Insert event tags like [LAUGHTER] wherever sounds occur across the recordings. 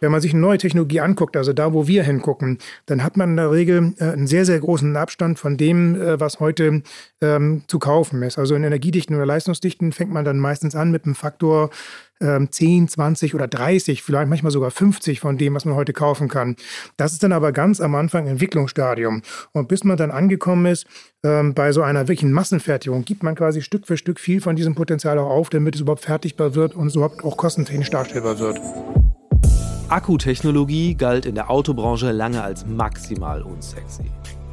Wenn man sich eine neue Technologie anguckt, also da, wo wir hingucken, dann hat man in der Regel äh, einen sehr, sehr großen Abstand von dem, äh, was heute ähm, zu kaufen ist. Also in Energiedichten oder Leistungsdichten fängt man dann meistens an mit einem Faktor ähm, 10, 20 oder 30, vielleicht manchmal sogar 50 von dem, was man heute kaufen kann. Das ist dann aber ganz am Anfang Entwicklungsstadium. Und bis man dann angekommen ist, ähm, bei so einer wirklichen Massenfertigung, gibt man quasi Stück für Stück viel von diesem Potenzial auch auf, damit es überhaupt fertigbar wird und es überhaupt auch kostentechnisch darstellbar wird. Akkutechnologie galt in der Autobranche lange als maximal unsexy.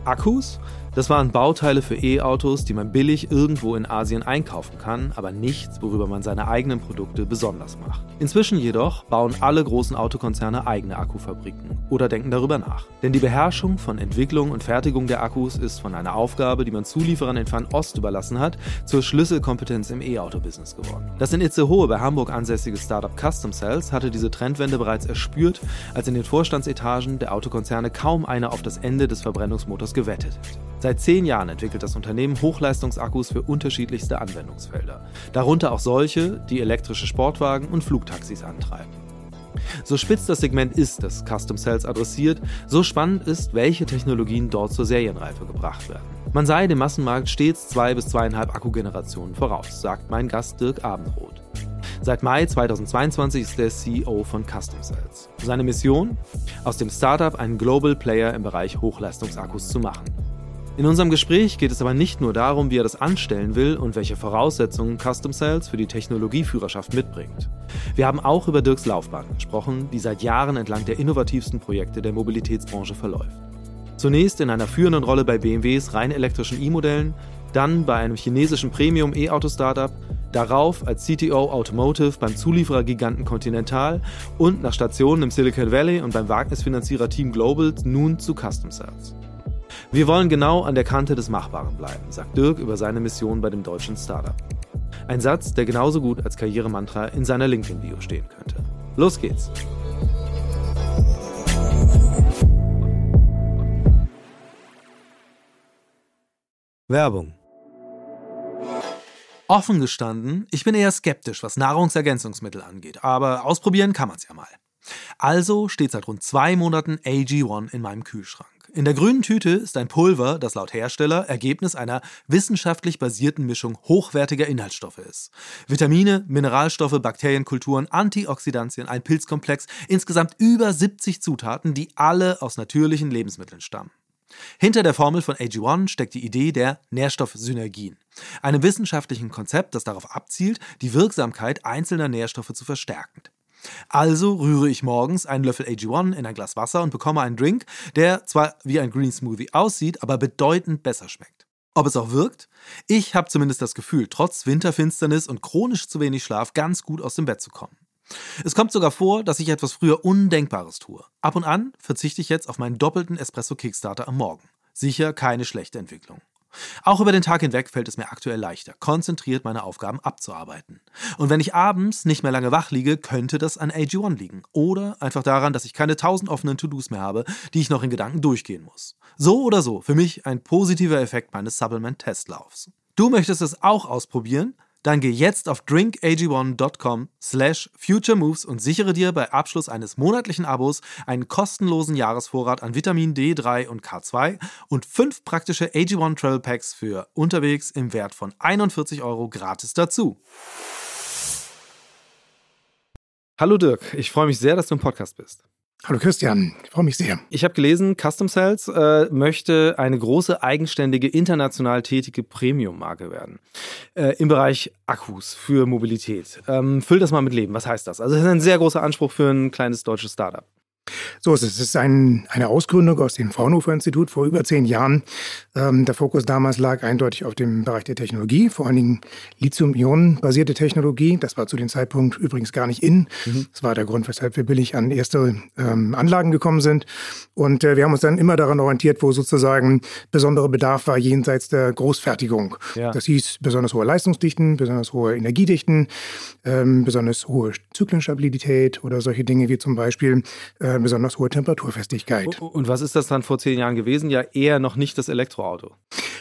Akkus das waren Bauteile für E-Autos, die man billig irgendwo in Asien einkaufen kann, aber nichts, worüber man seine eigenen Produkte besonders macht. Inzwischen jedoch bauen alle großen Autokonzerne eigene Akkufabriken oder denken darüber nach. Denn die Beherrschung von Entwicklung und Fertigung der Akkus ist von einer Aufgabe, die man Zulieferern in Fernost überlassen hat, zur Schlüsselkompetenz im E-Auto-Business geworden. Das in Itzehoe bei Hamburg ansässige Startup Custom Cells hatte diese Trendwende bereits erspürt, als in den Vorstandsetagen der Autokonzerne kaum einer auf das Ende des Verbrennungsmotors gewettet hätte. Seit zehn Jahren entwickelt das Unternehmen Hochleistungsakkus für unterschiedlichste Anwendungsfelder, darunter auch solche, die elektrische Sportwagen und Flugtaxis antreiben. So spitz das Segment ist, das Custom Cells adressiert, so spannend ist, welche Technologien dort zur Serienreife gebracht werden. Man sei dem Massenmarkt stets zwei bis zweieinhalb Akkugenerationen voraus, sagt mein Gast Dirk Abendroth. Seit Mai 2022 ist er CEO von Custom Cells. Seine Mission? Aus dem Startup einen Global Player im Bereich Hochleistungsakkus zu machen. In unserem Gespräch geht es aber nicht nur darum, wie er das anstellen will und welche Voraussetzungen Custom Cells für die Technologieführerschaft mitbringt. Wir haben auch über Dirks Laufbahn gesprochen, die seit Jahren entlang der innovativsten Projekte der Mobilitätsbranche verläuft. Zunächst in einer führenden Rolle bei BMWs rein elektrischen E-Modellen, dann bei einem chinesischen Premium-E-Auto-Startup, darauf als CTO Automotive beim Zulieferergiganten Continental und nach Stationen im Silicon Valley und beim Wagnisfinanzierer Team Global nun zu Custom Cells. Wir wollen genau an der Kante des Machbaren bleiben, sagt Dirk über seine Mission bei dem deutschen Startup. Ein Satz, der genauso gut als Karrieremantra in seiner LinkedIn-Bio stehen könnte. Los geht's! Werbung. Offen gestanden, ich bin eher skeptisch, was Nahrungsergänzungsmittel angeht, aber ausprobieren kann man es ja mal. Also steht seit rund zwei Monaten AG1 in meinem Kühlschrank. In der grünen Tüte ist ein Pulver, das laut Hersteller Ergebnis einer wissenschaftlich basierten Mischung hochwertiger Inhaltsstoffe ist. Vitamine, Mineralstoffe, Bakterienkulturen, Antioxidantien, ein Pilzkomplex, insgesamt über 70 Zutaten, die alle aus natürlichen Lebensmitteln stammen. Hinter der Formel von AG1 steckt die Idee der Nährstoffsynergien, einem wissenschaftlichen Konzept, das darauf abzielt, die Wirksamkeit einzelner Nährstoffe zu verstärken. Also rühre ich morgens einen Löffel AG1 in ein Glas Wasser und bekomme einen Drink, der zwar wie ein Green Smoothie aussieht, aber bedeutend besser schmeckt. Ob es auch wirkt? Ich habe zumindest das Gefühl, trotz Winterfinsternis und chronisch zu wenig Schlaf ganz gut aus dem Bett zu kommen. Es kommt sogar vor, dass ich etwas früher Undenkbares tue. Ab und an verzichte ich jetzt auf meinen doppelten Espresso Kickstarter am Morgen. Sicher keine schlechte Entwicklung. Auch über den Tag hinweg fällt es mir aktuell leichter, konzentriert meine Aufgaben abzuarbeiten. Und wenn ich abends nicht mehr lange wach liege, könnte das an AG1 liegen. Oder einfach daran, dass ich keine tausend offenen To-Dos mehr habe, die ich noch in Gedanken durchgehen muss. So oder so, für mich ein positiver Effekt meines Supplement-Testlaufs. Du möchtest es auch ausprobieren? Dann geh jetzt auf drinkag1.com slash futuremoves und sichere dir bei Abschluss eines monatlichen Abos einen kostenlosen Jahresvorrat an Vitamin D3 und K2 und fünf praktische AG1 Travel Packs für unterwegs im Wert von 41 Euro gratis dazu. Hallo Dirk, ich freue mich sehr, dass du im Podcast bist. Hallo Christian, ich freue mich sehr. Ich habe gelesen, Custom Cells äh, möchte eine große, eigenständige, international tätige Premium-Marke werden. Äh, Im Bereich Akkus für Mobilität. Ähm, füll das mal mit Leben. Was heißt das? Also, das ist ein sehr großer Anspruch für ein kleines deutsches Startup. So ist es. Es ist ein, eine Ausgründung aus dem Fraunhofer-Institut vor über zehn Jahren. Ähm, der Fokus damals lag eindeutig auf dem Bereich der Technologie, vor allen Dingen Lithium-Ionen-basierte Technologie. Das war zu dem Zeitpunkt übrigens gar nicht in. Mhm. Das war der Grund, weshalb wir billig an erste ähm, Anlagen gekommen sind. Und äh, wir haben uns dann immer daran orientiert, wo sozusagen besonderer Bedarf war jenseits der Großfertigung. Ja. Das hieß besonders hohe Leistungsdichten, besonders hohe Energiedichten, ähm, besonders hohe Zyklenstabilität oder solche Dinge wie zum Beispiel äh, besonders hohe Temperaturfestigkeit. Und was ist das dann vor zehn Jahren gewesen? Ja, eher noch nicht das Elektroauto.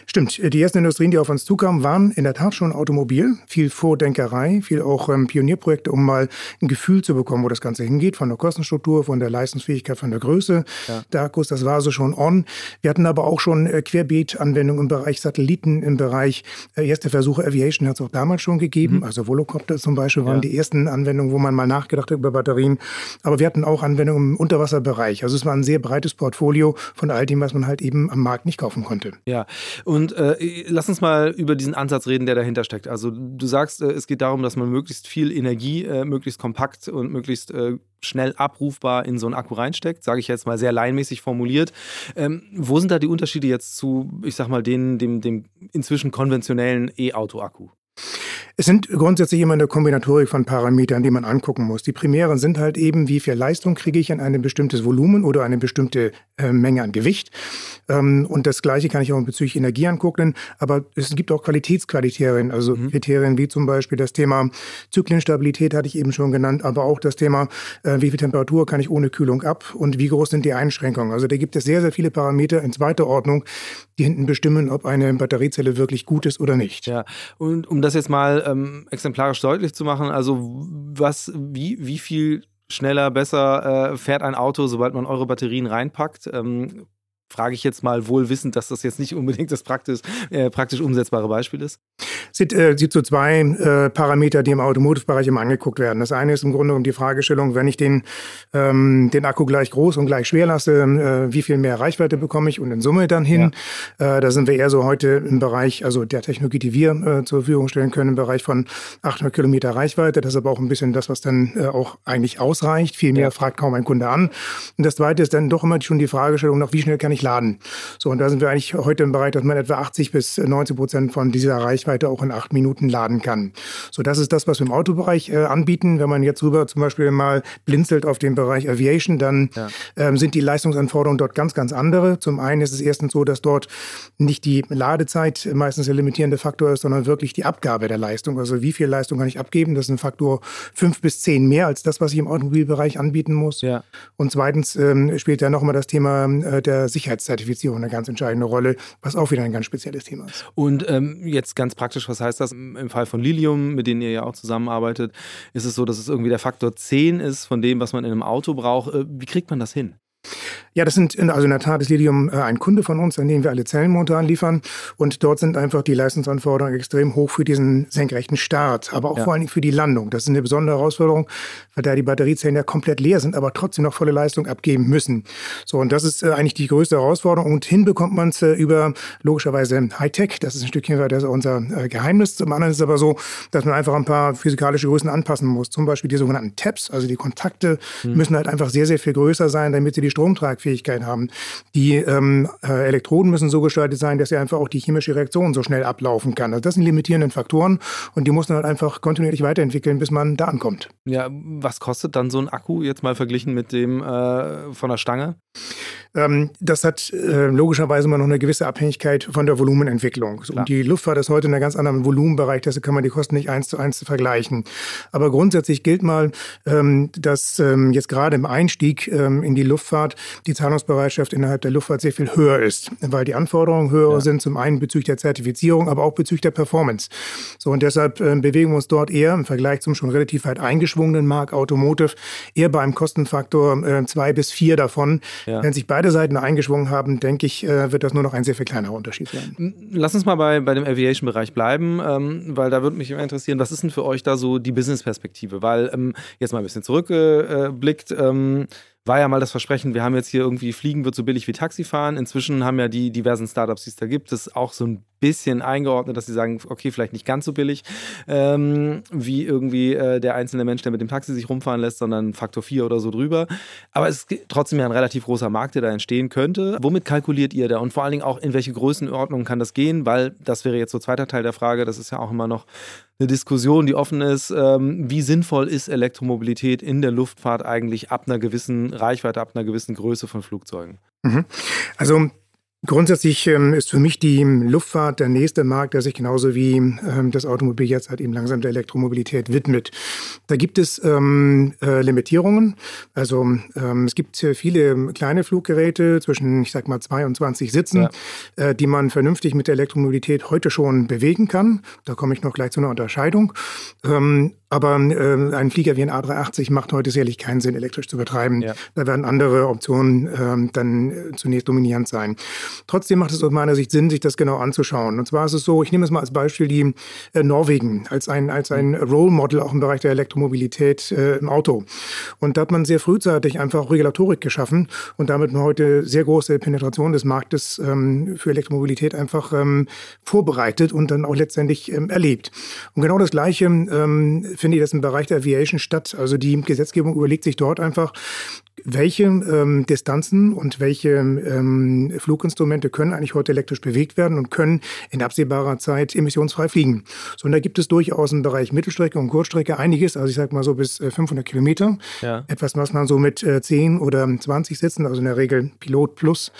Stimmt. Die ersten Industrien, die auf uns zukamen, waren in der Tat schon Automobil. Viel Vordenkerei, viel auch ähm, Pionierprojekte, um mal ein Gefühl zu bekommen, wo das Ganze hingeht, von der Kostenstruktur, von der Leistungsfähigkeit, von der Größe ja. der Akkus. Das war so schon on. Wir hatten aber auch schon äh, Querbeet-Anwendungen im Bereich Satelliten, im Bereich äh, erste Versuche Aviation hat es auch damals schon gegeben. Mhm. Also Volocopter zum Beispiel waren ja. die ersten Anwendungen, wo man mal nachgedacht hat über Batterien. Aber wir hatten auch Anwendungen im Unterwasserbereich. Also es war ein sehr breites Portfolio von all dem, was man halt eben am Markt nicht kaufen konnte. Ja, und äh, lass uns mal über diesen Ansatz reden, der dahinter steckt. Also du sagst, äh, es geht darum, dass man möglichst viel Energie, äh, möglichst kompakt und möglichst äh, schnell abrufbar in so einen Akku reinsteckt, sage ich jetzt mal sehr laienmäßig formuliert. Ähm, wo sind da die Unterschiede jetzt zu, ich sag mal, den, dem, dem inzwischen konventionellen E-Auto-Akku? Es sind grundsätzlich immer eine Kombinatorik von Parametern, die man angucken muss. Die primären sind halt eben, wie viel Leistung kriege ich an ein bestimmtes Volumen oder eine bestimmte äh, Menge an Gewicht. Ähm, und das Gleiche kann ich auch bezüglich Energie angucken. Aber es gibt auch Qualitätskriterien, also mhm. Kriterien wie zum Beispiel das Thema Zyklenstabilität hatte ich eben schon genannt, aber auch das Thema, äh, wie viel Temperatur kann ich ohne Kühlung ab und wie groß sind die Einschränkungen. Also da gibt es sehr, sehr viele Parameter in zweiter Ordnung, die hinten bestimmen, ob eine Batteriezelle wirklich gut ist oder nicht. Ja, und um das jetzt mal ähm, exemplarisch deutlich zu machen, also was, wie, wie viel schneller, besser äh, fährt ein Auto, sobald man eure Batterien reinpackt? Ähm, frage ich jetzt mal wohl wissend, dass das jetzt nicht unbedingt das praktisch, äh, praktisch umsetzbare Beispiel ist? Es gibt, äh, gibt so zwei äh, Parameter, die im Automotive-Bereich immer angeguckt werden. Das eine ist im Grunde um die Fragestellung, wenn ich den, ähm, den Akku gleich groß und gleich schwer lasse, äh, wie viel mehr Reichweite bekomme ich und in Summe dann hin. Ja. Äh, da sind wir eher so heute im Bereich, also der Technologie, die wir äh, zur Verfügung stellen können, im Bereich von 800 Kilometer Reichweite. Das ist aber auch ein bisschen das, was dann äh, auch eigentlich ausreicht. Viel mehr ja. fragt kaum ein Kunde an. Und das zweite ist dann doch immer schon die Fragestellung noch, wie schnell kann ich laden? So, und da sind wir eigentlich heute im Bereich, dass man etwa 80 bis 90 Prozent von dieser Reichweite auch in acht Minuten laden kann. So, das ist das, was wir im Autobereich äh, anbieten. Wenn man jetzt rüber zum Beispiel mal blinzelt auf den Bereich Aviation, dann ja. ähm, sind die Leistungsanforderungen dort ganz, ganz andere. Zum einen ist es erstens so, dass dort nicht die Ladezeit meistens der limitierende Faktor ist, sondern wirklich die Abgabe der Leistung. Also wie viel Leistung kann ich abgeben? Das ist ein Faktor fünf bis zehn mehr als das, was ich im Automobilbereich anbieten muss. Ja. Und zweitens ähm, spielt ja nochmal das Thema äh, der Sicherheitszertifizierung eine ganz entscheidende Rolle, was auch wieder ein ganz spezielles Thema ist. Und ähm, jetzt ganz praktisch, was heißt das im Fall von Lilium, mit denen ihr ja auch zusammenarbeitet? Ist es so, dass es irgendwie der Faktor 10 ist von dem, was man in einem Auto braucht? Äh, wie kriegt man das hin? Ja, das sind, also in der Tat ist Lilium äh, ein Kunde von uns, an den wir alle Zellenmotoren liefern. Und dort sind einfach die Leistungsanforderungen extrem hoch für diesen senkrechten Start, aber auch ja. vor allen Dingen für die Landung. Das ist eine besondere Herausforderung, weil da die Batteriezellen ja komplett leer sind, aber trotzdem noch volle Leistung abgeben müssen. So, und das ist äh, eigentlich die größte Herausforderung. Und hinbekommt man es äh, über logischerweise Hightech. Das ist ein Stückchen weiter unser Geheimnis. Zum anderen ist es aber so, dass man einfach ein paar physikalische Größen anpassen muss. Zum Beispiel die sogenannten Tabs, also die Kontakte, hm. müssen halt einfach sehr, sehr viel größer sein, damit sie die Stromtragfähigkeit Fähigkeit haben. Die ähm, äh, Elektroden müssen so gestaltet sein, dass ja einfach auch die chemische Reaktion so schnell ablaufen kann. Also das sind limitierende Faktoren und die muss man halt einfach kontinuierlich weiterentwickeln, bis man da ankommt. Ja, was kostet dann so ein Akku jetzt mal verglichen mit dem äh, von der Stange? Ähm, das hat äh, logischerweise immer noch eine gewisse Abhängigkeit von der Volumenentwicklung. Und die Luftfahrt ist heute in einem ganz anderen Volumenbereich, deshalb kann man die Kosten nicht eins zu eins vergleichen. Aber grundsätzlich gilt mal, ähm, dass ähm, jetzt gerade im Einstieg in die Luftfahrt die Zahlungsbereitschaft innerhalb der Luftfahrt sehr viel höher ist, weil die Anforderungen höher ja. sind, zum einen bezüglich der Zertifizierung, aber auch bezüglich der Performance. So und deshalb bewegen wir uns dort eher im Vergleich zum schon relativ weit eingeschwungenen Markt Automotive eher bei einem Kostenfaktor äh, zwei bis vier davon. Ja. Wenn sich beide beide Seiten eingeschwungen haben, denke ich, äh, wird das nur noch ein sehr viel kleinerer Unterschied sein. Lass uns mal bei, bei dem Aviation-Bereich bleiben, ähm, weil da würde mich immer interessieren, was ist denn für euch da so die Business-Perspektive? Weil ähm, jetzt mal ein bisschen zurückgeblickt, äh, ähm, war ja mal das Versprechen, wir haben jetzt hier irgendwie Fliegen wird so billig wie Taxifahren. Inzwischen haben ja die diversen Startups, die es da gibt, das auch so ein bisschen eingeordnet, dass sie sagen, okay, vielleicht nicht ganz so billig ähm, wie irgendwie äh, der einzelne Mensch, der mit dem Taxi sich rumfahren lässt, sondern Faktor 4 oder so drüber. Aber es ist trotzdem ja ein relativ großer Markt, der da entstehen könnte. Womit kalkuliert ihr da? Und vor allen Dingen auch, in welche Größenordnung kann das gehen? Weil das wäre jetzt so zweiter Teil der Frage, das ist ja auch immer noch eine Diskussion, die offen ist. Ähm, wie sinnvoll ist Elektromobilität in der Luftfahrt eigentlich ab einer gewissen Reichweite, ab einer gewissen Größe von Flugzeugen? Mhm. Also Grundsätzlich ähm, ist für mich die Luftfahrt der nächste Markt, der sich genauso wie ähm, das Automobil jetzt halt eben langsam der Elektromobilität widmet. Da gibt es ähm, äh, Limitierungen. Also ähm, es gibt viele kleine Fluggeräte zwischen, ich sag mal, 22 Sitzen, ja. äh, die man vernünftig mit der Elektromobilität heute schon bewegen kann. Da komme ich noch gleich zu einer Unterscheidung. Ähm, aber äh, ein Flieger wie ein A380 macht heute sicherlich keinen Sinn, elektrisch zu betreiben. Ja. Da werden andere Optionen ähm, dann äh, zunächst dominierend sein. Trotzdem macht es aus meiner Sicht Sinn, sich das genau anzuschauen. Und zwar ist es so, ich nehme es mal als Beispiel die äh, Norwegen als ein, als ein Role Model auch im Bereich der Elektromobilität äh, im Auto. Und da hat man sehr frühzeitig einfach Regulatorik geschaffen und damit heute sehr große Penetration des Marktes ähm, für Elektromobilität einfach ähm, vorbereitet und dann auch letztendlich ähm, erlebt. Und genau das Gleiche ähm, finde ich das im Bereich der Aviation statt. Also die Gesetzgebung überlegt sich dort einfach, welche ähm, Distanzen und welche ähm, Fluginstrumente können eigentlich heute elektrisch bewegt werden und können in absehbarer Zeit emissionsfrei fliegen. So, und da gibt es durchaus im Bereich Mittelstrecke und Kurzstrecke einiges, also ich sage mal so bis 500 äh, Kilometer. Ja. Etwas, was man so mit äh, 10 oder 20 Sitzen, also in der Regel Pilot plus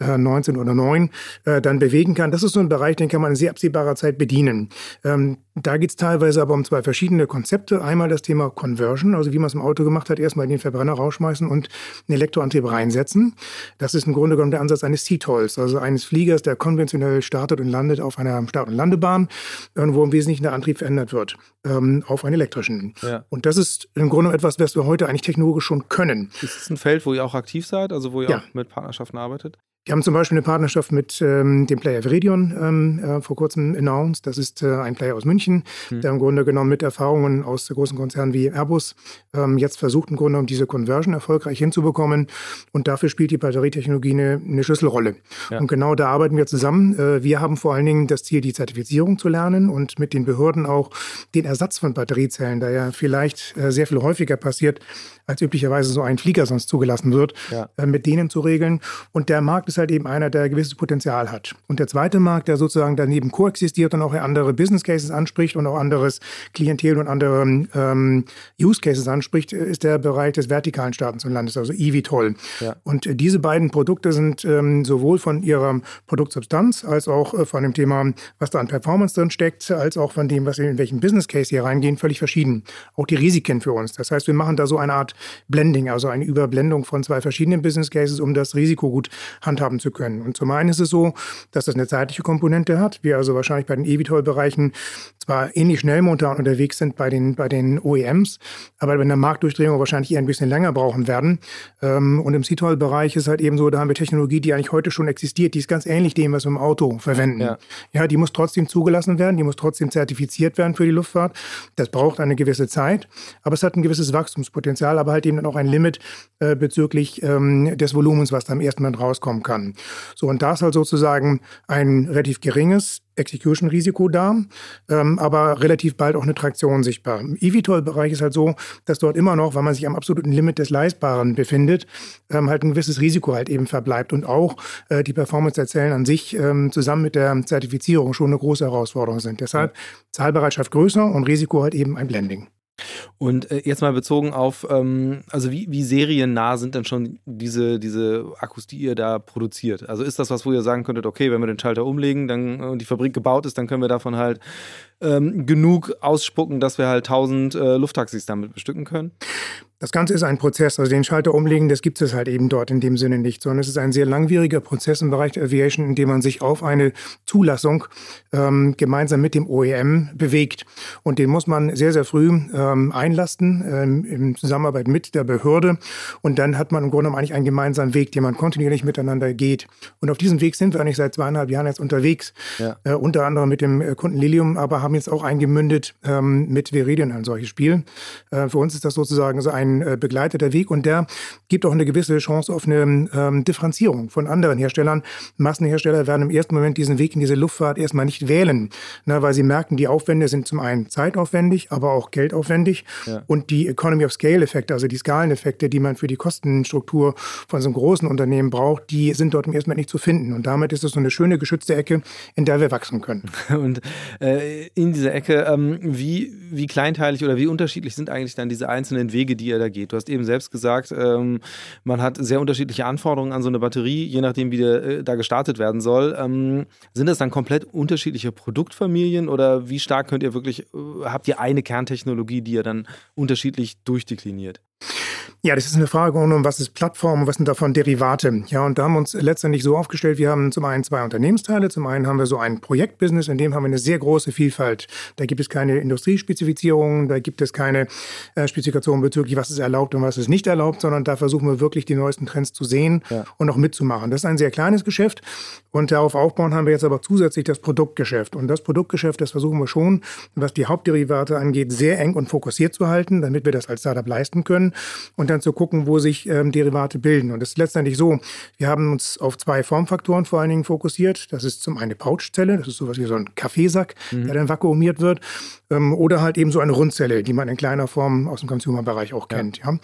äh, 19 oder 9, äh, dann bewegen kann. Das ist so ein Bereich, den kann man in sehr absehbarer Zeit bedienen. Ähm, da geht es teilweise aber um zwei verschiedene Konzepte. Einmal das Thema Conversion, also wie man es im Auto gemacht hat, erstmal den Verbrenner rausschmeißen und einen Elektroantrieb reinsetzen. Das ist im Grunde genommen der Ansatz eines CTOLs, also eines Fliegers, der konventionell startet und landet auf einer Start- und Landebahn, wo im Wesentlichen der Antrieb verändert wird ähm, auf einen elektrischen. Ja. Und das ist im Grunde etwas, was wir heute eigentlich technologisch schon können. Ist es ein Feld, wo ihr auch aktiv seid, also wo ihr ja. auch mit Partnerschaften arbeitet? Wir haben zum Beispiel eine Partnerschaft mit ähm, dem Player Viridion ähm, äh, vor kurzem announced. Das ist äh, ein Player aus München, mhm. der im Grunde genommen mit Erfahrungen aus großen Konzernen wie Airbus ähm, jetzt versucht, im Grunde genommen diese Conversion erfolgreich hinzubekommen. Und dafür spielt die Batterietechnologie eine, eine Schlüsselrolle. Ja. Und genau da arbeiten wir zusammen. Äh, wir haben vor allen Dingen das Ziel, die Zertifizierung zu lernen und mit den Behörden auch den Ersatz von Batteriezellen, der ja vielleicht äh, sehr viel häufiger passiert, als üblicherweise so ein Flieger sonst zugelassen wird, ja. äh, mit denen zu regeln. Und der Markt ist halt eben einer, der gewisses Potenzial hat. Und der zweite Markt, der sozusagen daneben koexistiert und auch andere Business Cases anspricht und auch anderes Klientel und andere ähm, Use Cases anspricht, ist der Bereich des vertikalen Startens und Landes, also eVTOL. Ja. Und äh, diese beiden Produkte sind ähm, sowohl von ihrer Produktsubstanz als auch äh, von dem Thema, was da an Performance drin steckt, als auch von dem, was in welchen Business Case hier reingehen, völlig verschieden. Auch die Risiken für uns. Das heißt, wir machen da so eine Art Blending, also eine Überblendung von zwei verschiedenen Business Cases, um das Risiko gut handhaben zu können. Und zum einen ist es so, dass das eine zeitliche Komponente hat. Wir also wahrscheinlich bei den eVTOL-Bereichen zwar ähnlich schnell momentan unterwegs sind bei den, bei den OEMs, aber bei der Marktdurchdringung wahrscheinlich eher ein bisschen länger brauchen werden. Ähm, und im CTOL-Bereich ist halt eben so, da haben wir Technologie, die eigentlich heute schon existiert, die ist ganz ähnlich dem, was wir im Auto verwenden. Ja, ja die muss trotzdem zugelassen werden, die muss trotzdem zertifiziert werden für die Luftfahrt. Das braucht eine gewisse Zeit, aber es hat ein gewisses Wachstumspotenzial, aber halt eben dann auch ein Limit äh, bezüglich ähm, des Volumens, was da im ersten Moment rauskommen kann. So, und da ist halt sozusagen ein relativ geringes Execution-Risiko da, ähm, aber relativ bald auch eine Traktion sichtbar. Im eVTOL-Bereich ist halt so, dass dort immer noch, weil man sich am absoluten Limit des Leistbaren befindet, ähm, halt ein gewisses Risiko halt eben verbleibt und auch äh, die Performance der Zellen an sich ähm, zusammen mit der Zertifizierung schon eine große Herausforderung sind. Deshalb Zahlbereitschaft größer und Risiko halt eben ein Blending. Und äh, jetzt mal bezogen auf, ähm, also wie, wie seriennah sind denn schon diese, diese Akkus, die ihr da produziert? Also ist das was, wo ihr sagen könntet, okay, wenn wir den Schalter umlegen dann, und die Fabrik gebaut ist, dann können wir davon halt ähm, genug ausspucken, dass wir halt 1000 äh, Lufttaxis damit bestücken können? Das Ganze ist ein Prozess, also den Schalter umlegen, das gibt es halt eben dort in dem Sinne nicht, sondern es ist ein sehr langwieriger Prozess im Bereich der Aviation, in dem man sich auf eine Zulassung ähm, gemeinsam mit dem OEM bewegt. Und den muss man sehr, sehr früh ähm, einlasten, ähm, in Zusammenarbeit mit der Behörde. Und dann hat man im Grunde genommen eigentlich einen gemeinsamen Weg, den man kontinuierlich miteinander geht. Und auf diesem Weg sind wir eigentlich seit zweieinhalb Jahren jetzt unterwegs, ja. äh, unter anderem mit dem Kunden Lilium, aber haben jetzt auch eingemündet ähm, mit Veridian ein solches Spiel. Äh, für uns ist das sozusagen so ein äh, begleiteter Weg und der gibt auch eine gewisse Chance auf eine ähm, Differenzierung von anderen Herstellern. Massenhersteller werden im ersten Moment diesen Weg in diese Luftfahrt erstmal nicht wählen, ne, weil sie merken, die Aufwände sind zum einen zeitaufwendig, aber auch geldaufwendig ja. und die Economy of Scale Effekte, also die Skaleneffekte, die man für die Kostenstruktur von so einem großen Unternehmen braucht, die sind dort im ersten Moment nicht zu finden und damit ist es so eine schöne geschützte Ecke, in der wir wachsen können. [LAUGHS] Und äh, in dieser Ecke, ähm, wie, wie kleinteilig oder wie unterschiedlich sind eigentlich dann diese einzelnen Wege, die ihr da geht? Du hast eben selbst gesagt, ähm, man hat sehr unterschiedliche Anforderungen an so eine Batterie, je nachdem, wie der, äh, da gestartet werden soll. Ähm, sind das dann komplett unterschiedliche Produktfamilien oder wie stark könnt ihr wirklich, äh, habt ihr eine Kerntechnologie, die ihr dann unterschiedlich durchdekliniert? Ja, das ist eine Frage um, was ist Plattform und was sind davon Derivate? Ja, und da haben wir uns letztendlich so aufgestellt, wir haben zum einen zwei Unternehmensteile. Zum einen haben wir so ein Projektbusiness, in dem haben wir eine sehr große Vielfalt. Da gibt es keine Industriespezifizierungen, da gibt es keine äh, Spezifikationen bezüglich, was ist erlaubt und was ist nicht erlaubt, sondern da versuchen wir wirklich die neuesten Trends zu sehen ja. und auch mitzumachen. Das ist ein sehr kleines Geschäft und darauf aufbauen haben wir jetzt aber zusätzlich das Produktgeschäft. Und das Produktgeschäft, das versuchen wir schon, was die Hauptderivate angeht, sehr eng und fokussiert zu halten, damit wir das als Startup leisten können. Und dann zu gucken, wo sich ähm, Derivate bilden. Und es ist letztendlich so, wir haben uns auf zwei Formfaktoren vor allen Dingen fokussiert. Das ist zum einen eine Pouchzelle, das ist sowas wie so ein Kaffeesack, mhm. der dann vakuumiert wird. Ähm, oder halt eben so eine Rundzelle, die man in kleiner Form aus dem Consumer-Bereich auch kennt. Ja. ja.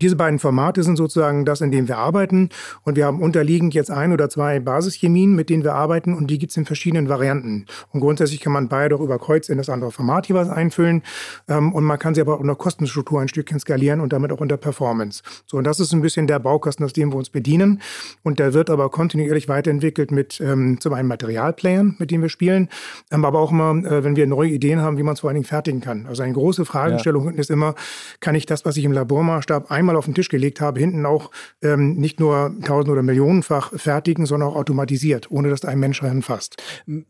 Diese beiden Formate sind sozusagen das, in dem wir arbeiten. Und wir haben unterliegend jetzt ein oder zwei Basischemien, mit denen wir arbeiten. Und die gibt es in verschiedenen Varianten. Und grundsätzlich kann man beide auch über Kreuz in das andere Format jeweils einfüllen. Ähm, und man kann sie aber auch in der Kostenstruktur ein Stückchen skalieren und damit auch in der Performance. So, und das ist ein bisschen der Baukasten, aus dem wir uns bedienen. Und der wird aber kontinuierlich weiterentwickelt mit ähm, zum einen Materialplayern, mit denen wir spielen, ähm, aber auch immer, äh, wenn wir neue Ideen haben, wie man es vor allen Dingen fertigen kann. Also eine große Fragestellung ja. ist immer, kann ich das, was ich im Labormaßstab einmal auf den Tisch gelegt habe, hinten auch ähm, nicht nur tausend- oder millionenfach fertigen, sondern auch automatisiert, ohne dass ein Mensch fasst.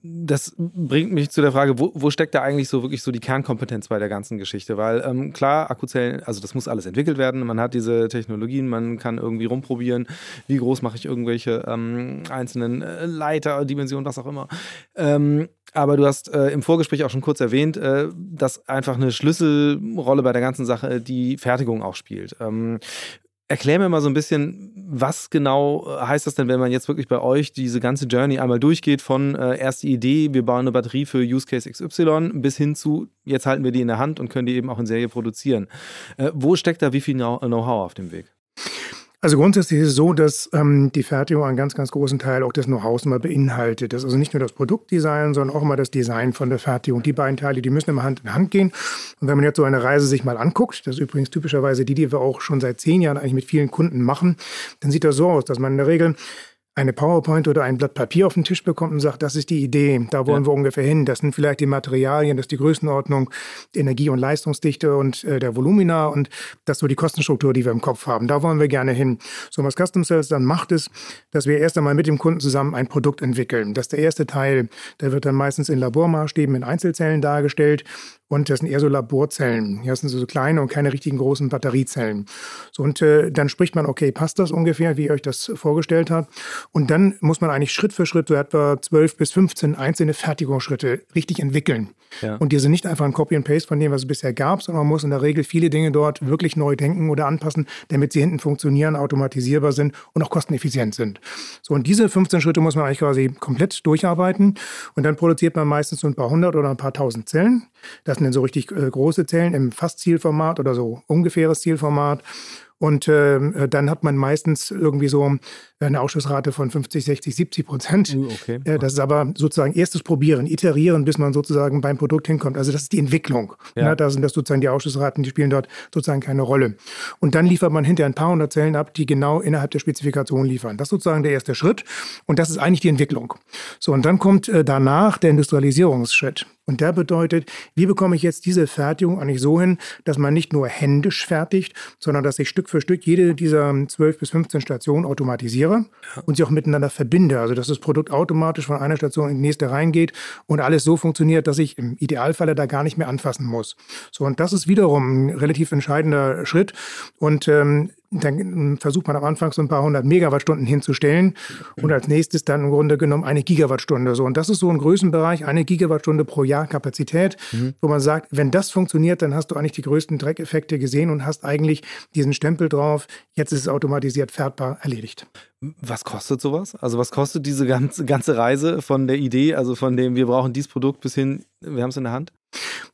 Das bringt mich zu der Frage, wo, wo, steckt da eigentlich so wirklich so die Kernkompetenz bei der ganzen Geschichte? Weil ähm, klar, Akkuzellen, also das muss alles entwickelt werden. Man hat diese Technologien, man kann irgendwie rumprobieren, wie groß mache ich irgendwelche ähm, einzelnen äh, Leiter, Dimensionen, was auch immer. Ähm, aber du hast äh, im Vorgespräch auch schon kurz erwähnt, äh, dass einfach eine Schlüsselrolle bei der ganzen Sache die Fertigung auch spielt. Ähm, Erklär mir mal so ein bisschen, was genau äh, heißt das denn, wenn man jetzt wirklich bei euch diese ganze Journey einmal durchgeht von äh, erste Idee, wir bauen eine Batterie für Use Case XY bis hin zu, jetzt halten wir die in der Hand und können die eben auch in Serie produzieren. Äh, wo steckt da wie viel Know-how auf dem Weg? Also grundsätzlich ist es so, dass ähm, die Fertigung einen ganz, ganz großen Teil auch des Know-hows mal beinhaltet. Das ist also nicht nur das Produktdesign, sondern auch mal das Design von der Fertigung. Die beiden Teile, die müssen immer Hand in Hand gehen. Und wenn man jetzt so eine Reise sich mal anguckt, das ist übrigens typischerweise die, die wir auch schon seit zehn Jahren eigentlich mit vielen Kunden machen, dann sieht das so aus, dass man in der Regel eine PowerPoint oder ein Blatt Papier auf den Tisch bekommt und sagt, das ist die Idee, da wollen ja. wir ungefähr hin, das sind vielleicht die Materialien, das ist die Größenordnung, die Energie- und Leistungsdichte und äh, der Volumina und das ist so die Kostenstruktur, die wir im Kopf haben. Da wollen wir gerne hin. So was Custom Cells dann macht, ist, dass wir erst einmal mit dem Kunden zusammen ein Produkt entwickeln. Das ist der erste Teil, der wird dann meistens in Labormaßstäben in Einzelzellen dargestellt und das sind eher so Laborzellen. Das sind so kleine und keine richtigen großen Batteriezellen. So, und äh, dann spricht man, okay, passt das ungefähr, wie ihr euch das vorgestellt habt? Und dann muss man eigentlich Schritt für Schritt so etwa 12 bis 15 einzelne Fertigungsschritte richtig entwickeln. Ja. Und die sind nicht einfach ein Copy and Paste von dem, was es bisher gab, sondern man muss in der Regel viele Dinge dort wirklich neu denken oder anpassen, damit sie hinten funktionieren, automatisierbar sind und auch kosteneffizient sind. So, und diese 15 Schritte muss man eigentlich quasi komplett durcharbeiten. Und dann produziert man meistens so ein paar hundert oder ein paar tausend Zellen. Das sind dann so richtig äh, große Zellen im Fast-Zielformat oder so ungefähres Zielformat. Und ähm, äh, dann hat man meistens irgendwie so eine Ausschussrate von 50, 60, 70 Prozent. Uh, okay. Äh, das ist aber sozusagen erstes Probieren, Iterieren, bis man sozusagen beim Produkt hinkommt. Also das ist die Entwicklung. Ja. Ne? Da sind das sozusagen die Ausschussraten, die spielen dort sozusagen keine Rolle. Und dann liefert man hinterher ein paar hundert Zellen ab, die genau innerhalb der Spezifikation liefern. Das ist sozusagen der erste Schritt. Und das ist eigentlich die Entwicklung. So, und dann kommt äh, danach der Industrialisierungsschritt. Und der bedeutet, wie bekomme ich jetzt diese Fertigung eigentlich so hin, dass man nicht nur händisch fertigt, sondern dass ich Stück für Stück jede dieser 12 bis 15 Stationen automatisiere und sie auch miteinander verbinde. Also dass das Produkt automatisch von einer Station in die nächste reingeht und alles so funktioniert, dass ich im Idealfalle da gar nicht mehr anfassen muss. So, und das ist wiederum ein relativ entscheidender Schritt. Und ähm, dann versucht man am Anfang so ein paar hundert Megawattstunden hinzustellen und als nächstes dann im Grunde genommen eine Gigawattstunde. So. Und das ist so ein Größenbereich, eine Gigawattstunde pro Jahr Kapazität, mhm. wo man sagt, wenn das funktioniert, dann hast du eigentlich die größten Dreckeffekte gesehen und hast eigentlich diesen Stempel drauf, jetzt ist es automatisiert fährbar erledigt. Was kostet sowas? Also was kostet diese ganze, ganze Reise von der Idee, also von dem wir brauchen dieses Produkt bis hin, wir haben es in der Hand?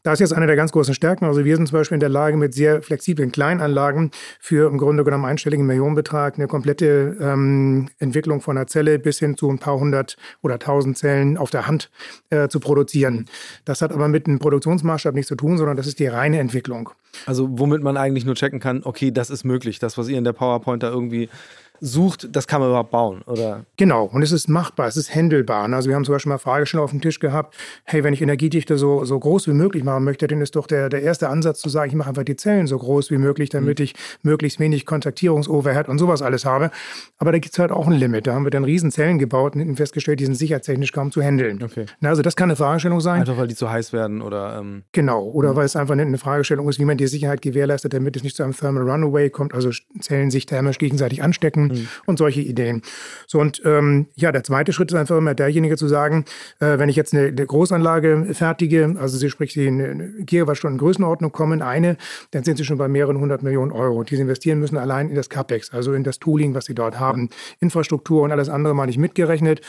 Da ist jetzt eine der ganz großen Stärken. Also wir sind zum Beispiel in der Lage, mit sehr flexiblen Kleinanlagen für im Grunde genommen einstelligen Millionenbetrag eine komplette ähm, Entwicklung von einer Zelle bis hin zu ein paar hundert oder tausend Zellen auf der Hand äh, zu produzieren. Das hat aber mit einem Produktionsmaßstab nichts zu tun, sondern das ist die reine Entwicklung. Also womit man eigentlich nur checken kann, okay, das ist möglich. Das, was ihr in der PowerPoint da irgendwie sucht, das kann man überhaupt bauen, oder? Genau, und es ist machbar, es ist handelbar. Also wir haben zum Beispiel mal Fragestellungen auf dem Tisch gehabt, hey, wenn ich Energiedichte so, so groß wie möglich machen möchte, dann ist doch der, der erste Ansatz zu sagen, ich mache einfach die Zellen so groß wie möglich, damit mhm. ich möglichst wenig Kontaktierungsoverhead und sowas alles habe. Aber da gibt es halt auch ein Limit. Da haben wir dann riesen Zellen gebaut und festgestellt, die sind sicherheitstechnisch kaum zu handeln. Okay. Also das kann eine Fragestellung sein. Einfach weil die zu heiß werden oder... Ähm genau, oder mhm. weil es einfach eine Fragestellung ist, wie man die Sicherheit gewährleistet, damit es nicht zu einem Thermal Runaway kommt, also Zellen sich thermisch gegenseitig anstecken mhm. und solche Ideen. So und ähm, ja, der zweite Schritt ist einfach immer derjenige zu sagen, äh, wenn ich jetzt eine, eine, Großanlage fertige, also Sie sprich die eine Gigawattstunden Größenordnung kommen, eine, dann sind Sie schon bei mehreren hundert Millionen Euro, die Sie investieren müssen allein in das CapEx, also in das Tooling, was Sie dort haben, Infrastruktur und alles andere mal nicht mitgerechnet.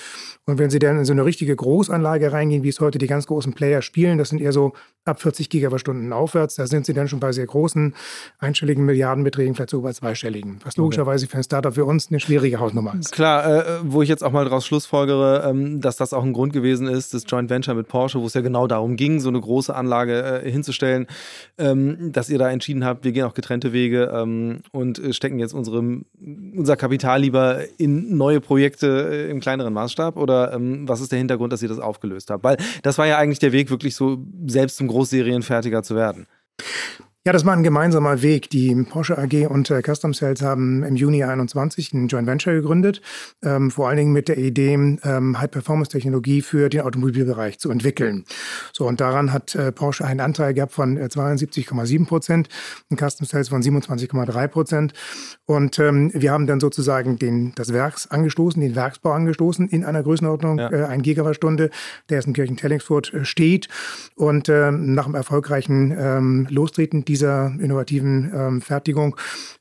Und wenn Sie dann in so eine richtige Großanlage reingehen, wie es heute die ganz großen Player spielen, das sind eher so ab 40 Gigawattstunden aufwärts, da sind Sie dann schon bei sehr großen einstelligen Milliardenbeträgen, vielleicht sogar bei zweistelligen, was logischerweise für ein Startup wie uns eine schwierige Hausnummer ist. Klar, äh, wo ich jetzt auch mal daraus schlussfolgere, ähm, dass das auch ein Grund gewesen ist, das Joint Venture mit Porsche, wo es ja genau darum ging, so eine große Anlage äh, hinzustellen, ähm, dass ihr da entschieden habt, wir gehen auch getrennte Wege ähm, und äh, stecken jetzt unsere, unser Kapital lieber in neue Projekte äh, im kleineren Maßstab? Oder ähm, was ist der Hintergrund, dass ihr das aufgelöst habt? Weil das war ja eigentlich der Weg, wirklich so selbst zum Großserienfertiger zu werden. Ja, das war ein gemeinsamer Weg. Die Porsche AG und äh, Custom Sales haben im Juni 21 ein Joint Venture gegründet, ähm, vor allen Dingen mit der Idee, ähm, High-Performance-Technologie für den Automobilbereich zu entwickeln. So, und daran hat äh, Porsche einen Anteil gehabt von äh, 72,7 Prozent, ein Custom Sales von 27,3 Prozent. Und ähm, wir haben dann sozusagen den, das Werks angestoßen, den Werksbau angestoßen in einer Größenordnung, ja. äh, ein Gigawattstunde, der jetzt in Kirchen-Tellingsfurt äh, steht. Und äh, nach dem erfolgreichen ähm, Lostreten dieser innovativen ähm, Fertigung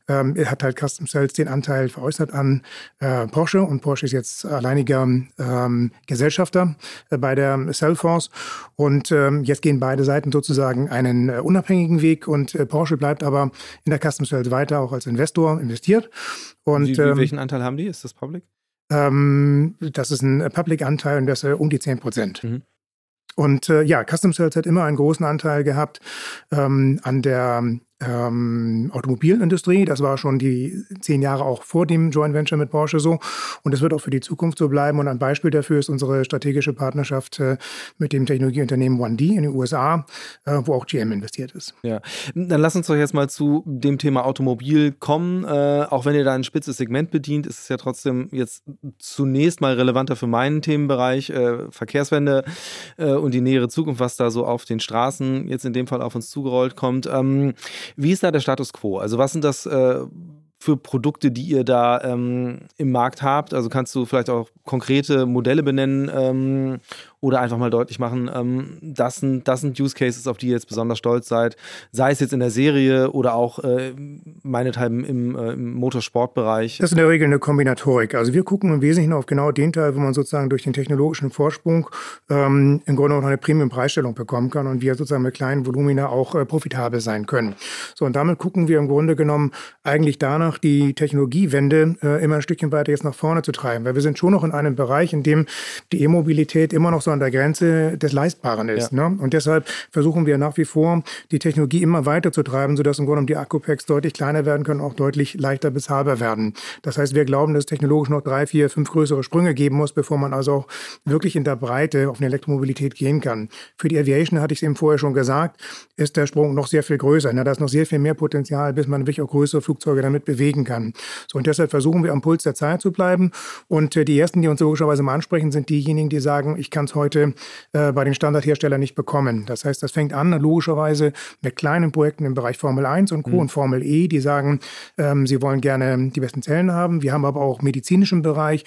ähm, hat halt Custom Cells den Anteil veräußert an äh, Porsche und Porsche ist jetzt alleiniger ähm, Gesellschafter äh, bei der Cellforce und ähm, jetzt gehen beide Seiten sozusagen einen äh, unabhängigen Weg und äh, Porsche bleibt aber in der Custom Cells weiter auch als Investor investiert. Und, wie, wie, ähm, welchen Anteil haben die? Ist das Public? Ähm, das ist ein Public-Anteil und das ist um die 10 Prozent. Mhm. Und äh, ja, Custom Cells hat immer einen großen Anteil gehabt ähm, an der ähm, Automobilindustrie. Das war schon die zehn Jahre auch vor dem Joint Venture mit Porsche so. Und das wird auch für die Zukunft so bleiben. Und ein Beispiel dafür ist unsere strategische Partnerschaft äh, mit dem Technologieunternehmen 1D in den USA, äh, wo auch GM investiert ist. Ja, dann lass uns doch jetzt mal zu dem Thema Automobil kommen. Äh, auch wenn ihr da ein spitzes Segment bedient, ist es ja trotzdem jetzt zunächst mal relevanter für meinen Themenbereich äh, Verkehrswende äh, und die nähere Zukunft, was da so auf den Straßen jetzt in dem Fall auf uns zugerollt kommt. Ähm, wie ist da der Status quo? Also was sind das äh, für Produkte, die ihr da ähm, im Markt habt? Also kannst du vielleicht auch konkrete Modelle benennen ähm, oder einfach mal deutlich machen, ähm, das, sind, das sind Use Cases, auf die ihr jetzt besonders stolz seid, sei es jetzt in der Serie oder auch äh, meinethalben im, äh, im Motorsportbereich? Das ist in der Regel eine Kombinatorik. Also wir gucken im Wesentlichen auf genau den Teil, wo man sozusagen durch den technologischen Vorsprung ähm, im Grunde auch eine Premium-Preisstellung bekommen kann und wir sozusagen mit kleinen Volumina auch äh, profitabel sein können. So, und damit gucken wir im Grunde genommen eigentlich danach, die Technologiewende äh, immer ein Stückchen weiter jetzt nach vorne zu treiben, weil wir sind schon noch in einem Bereich, in dem die E-Mobilität immer noch so an der Grenze des Leistbaren ist. Ja. Ne? Und deshalb versuchen wir nach wie vor, die Technologie immer weiter zu treiben, sodass im Grunde die Akkupacks deutlich kleiner werden können, auch deutlich leichter bezahlbar werden. Das heißt, wir glauben, dass es technologisch noch drei, vier, fünf größere Sprünge geben muss, bevor man also auch wirklich in der Breite auf eine Elektromobilität gehen kann. Für die Aviation, hatte ich es eben vorher schon gesagt, ist der Sprung noch sehr viel größer. Ne? Da ist noch sehr viel mehr Potenzial, bis man wirklich auch größere Flugzeuge damit bewegen kann. So, und deshalb versuchen wir am Puls der Zeit zu bleiben. Und äh, die ersten, die uns logischerweise mal ansprechen, sind diejenigen, die sagen, ich kann es heute äh, bei den Standardherstellern nicht bekommen. Das heißt, das fängt an logischerweise mit kleinen Projekten im Bereich Formel 1 und Co. Mhm. und Formel E, die sagen, ähm, sie wollen gerne die besten Zellen haben. Wir haben aber auch medizinischen Bereich,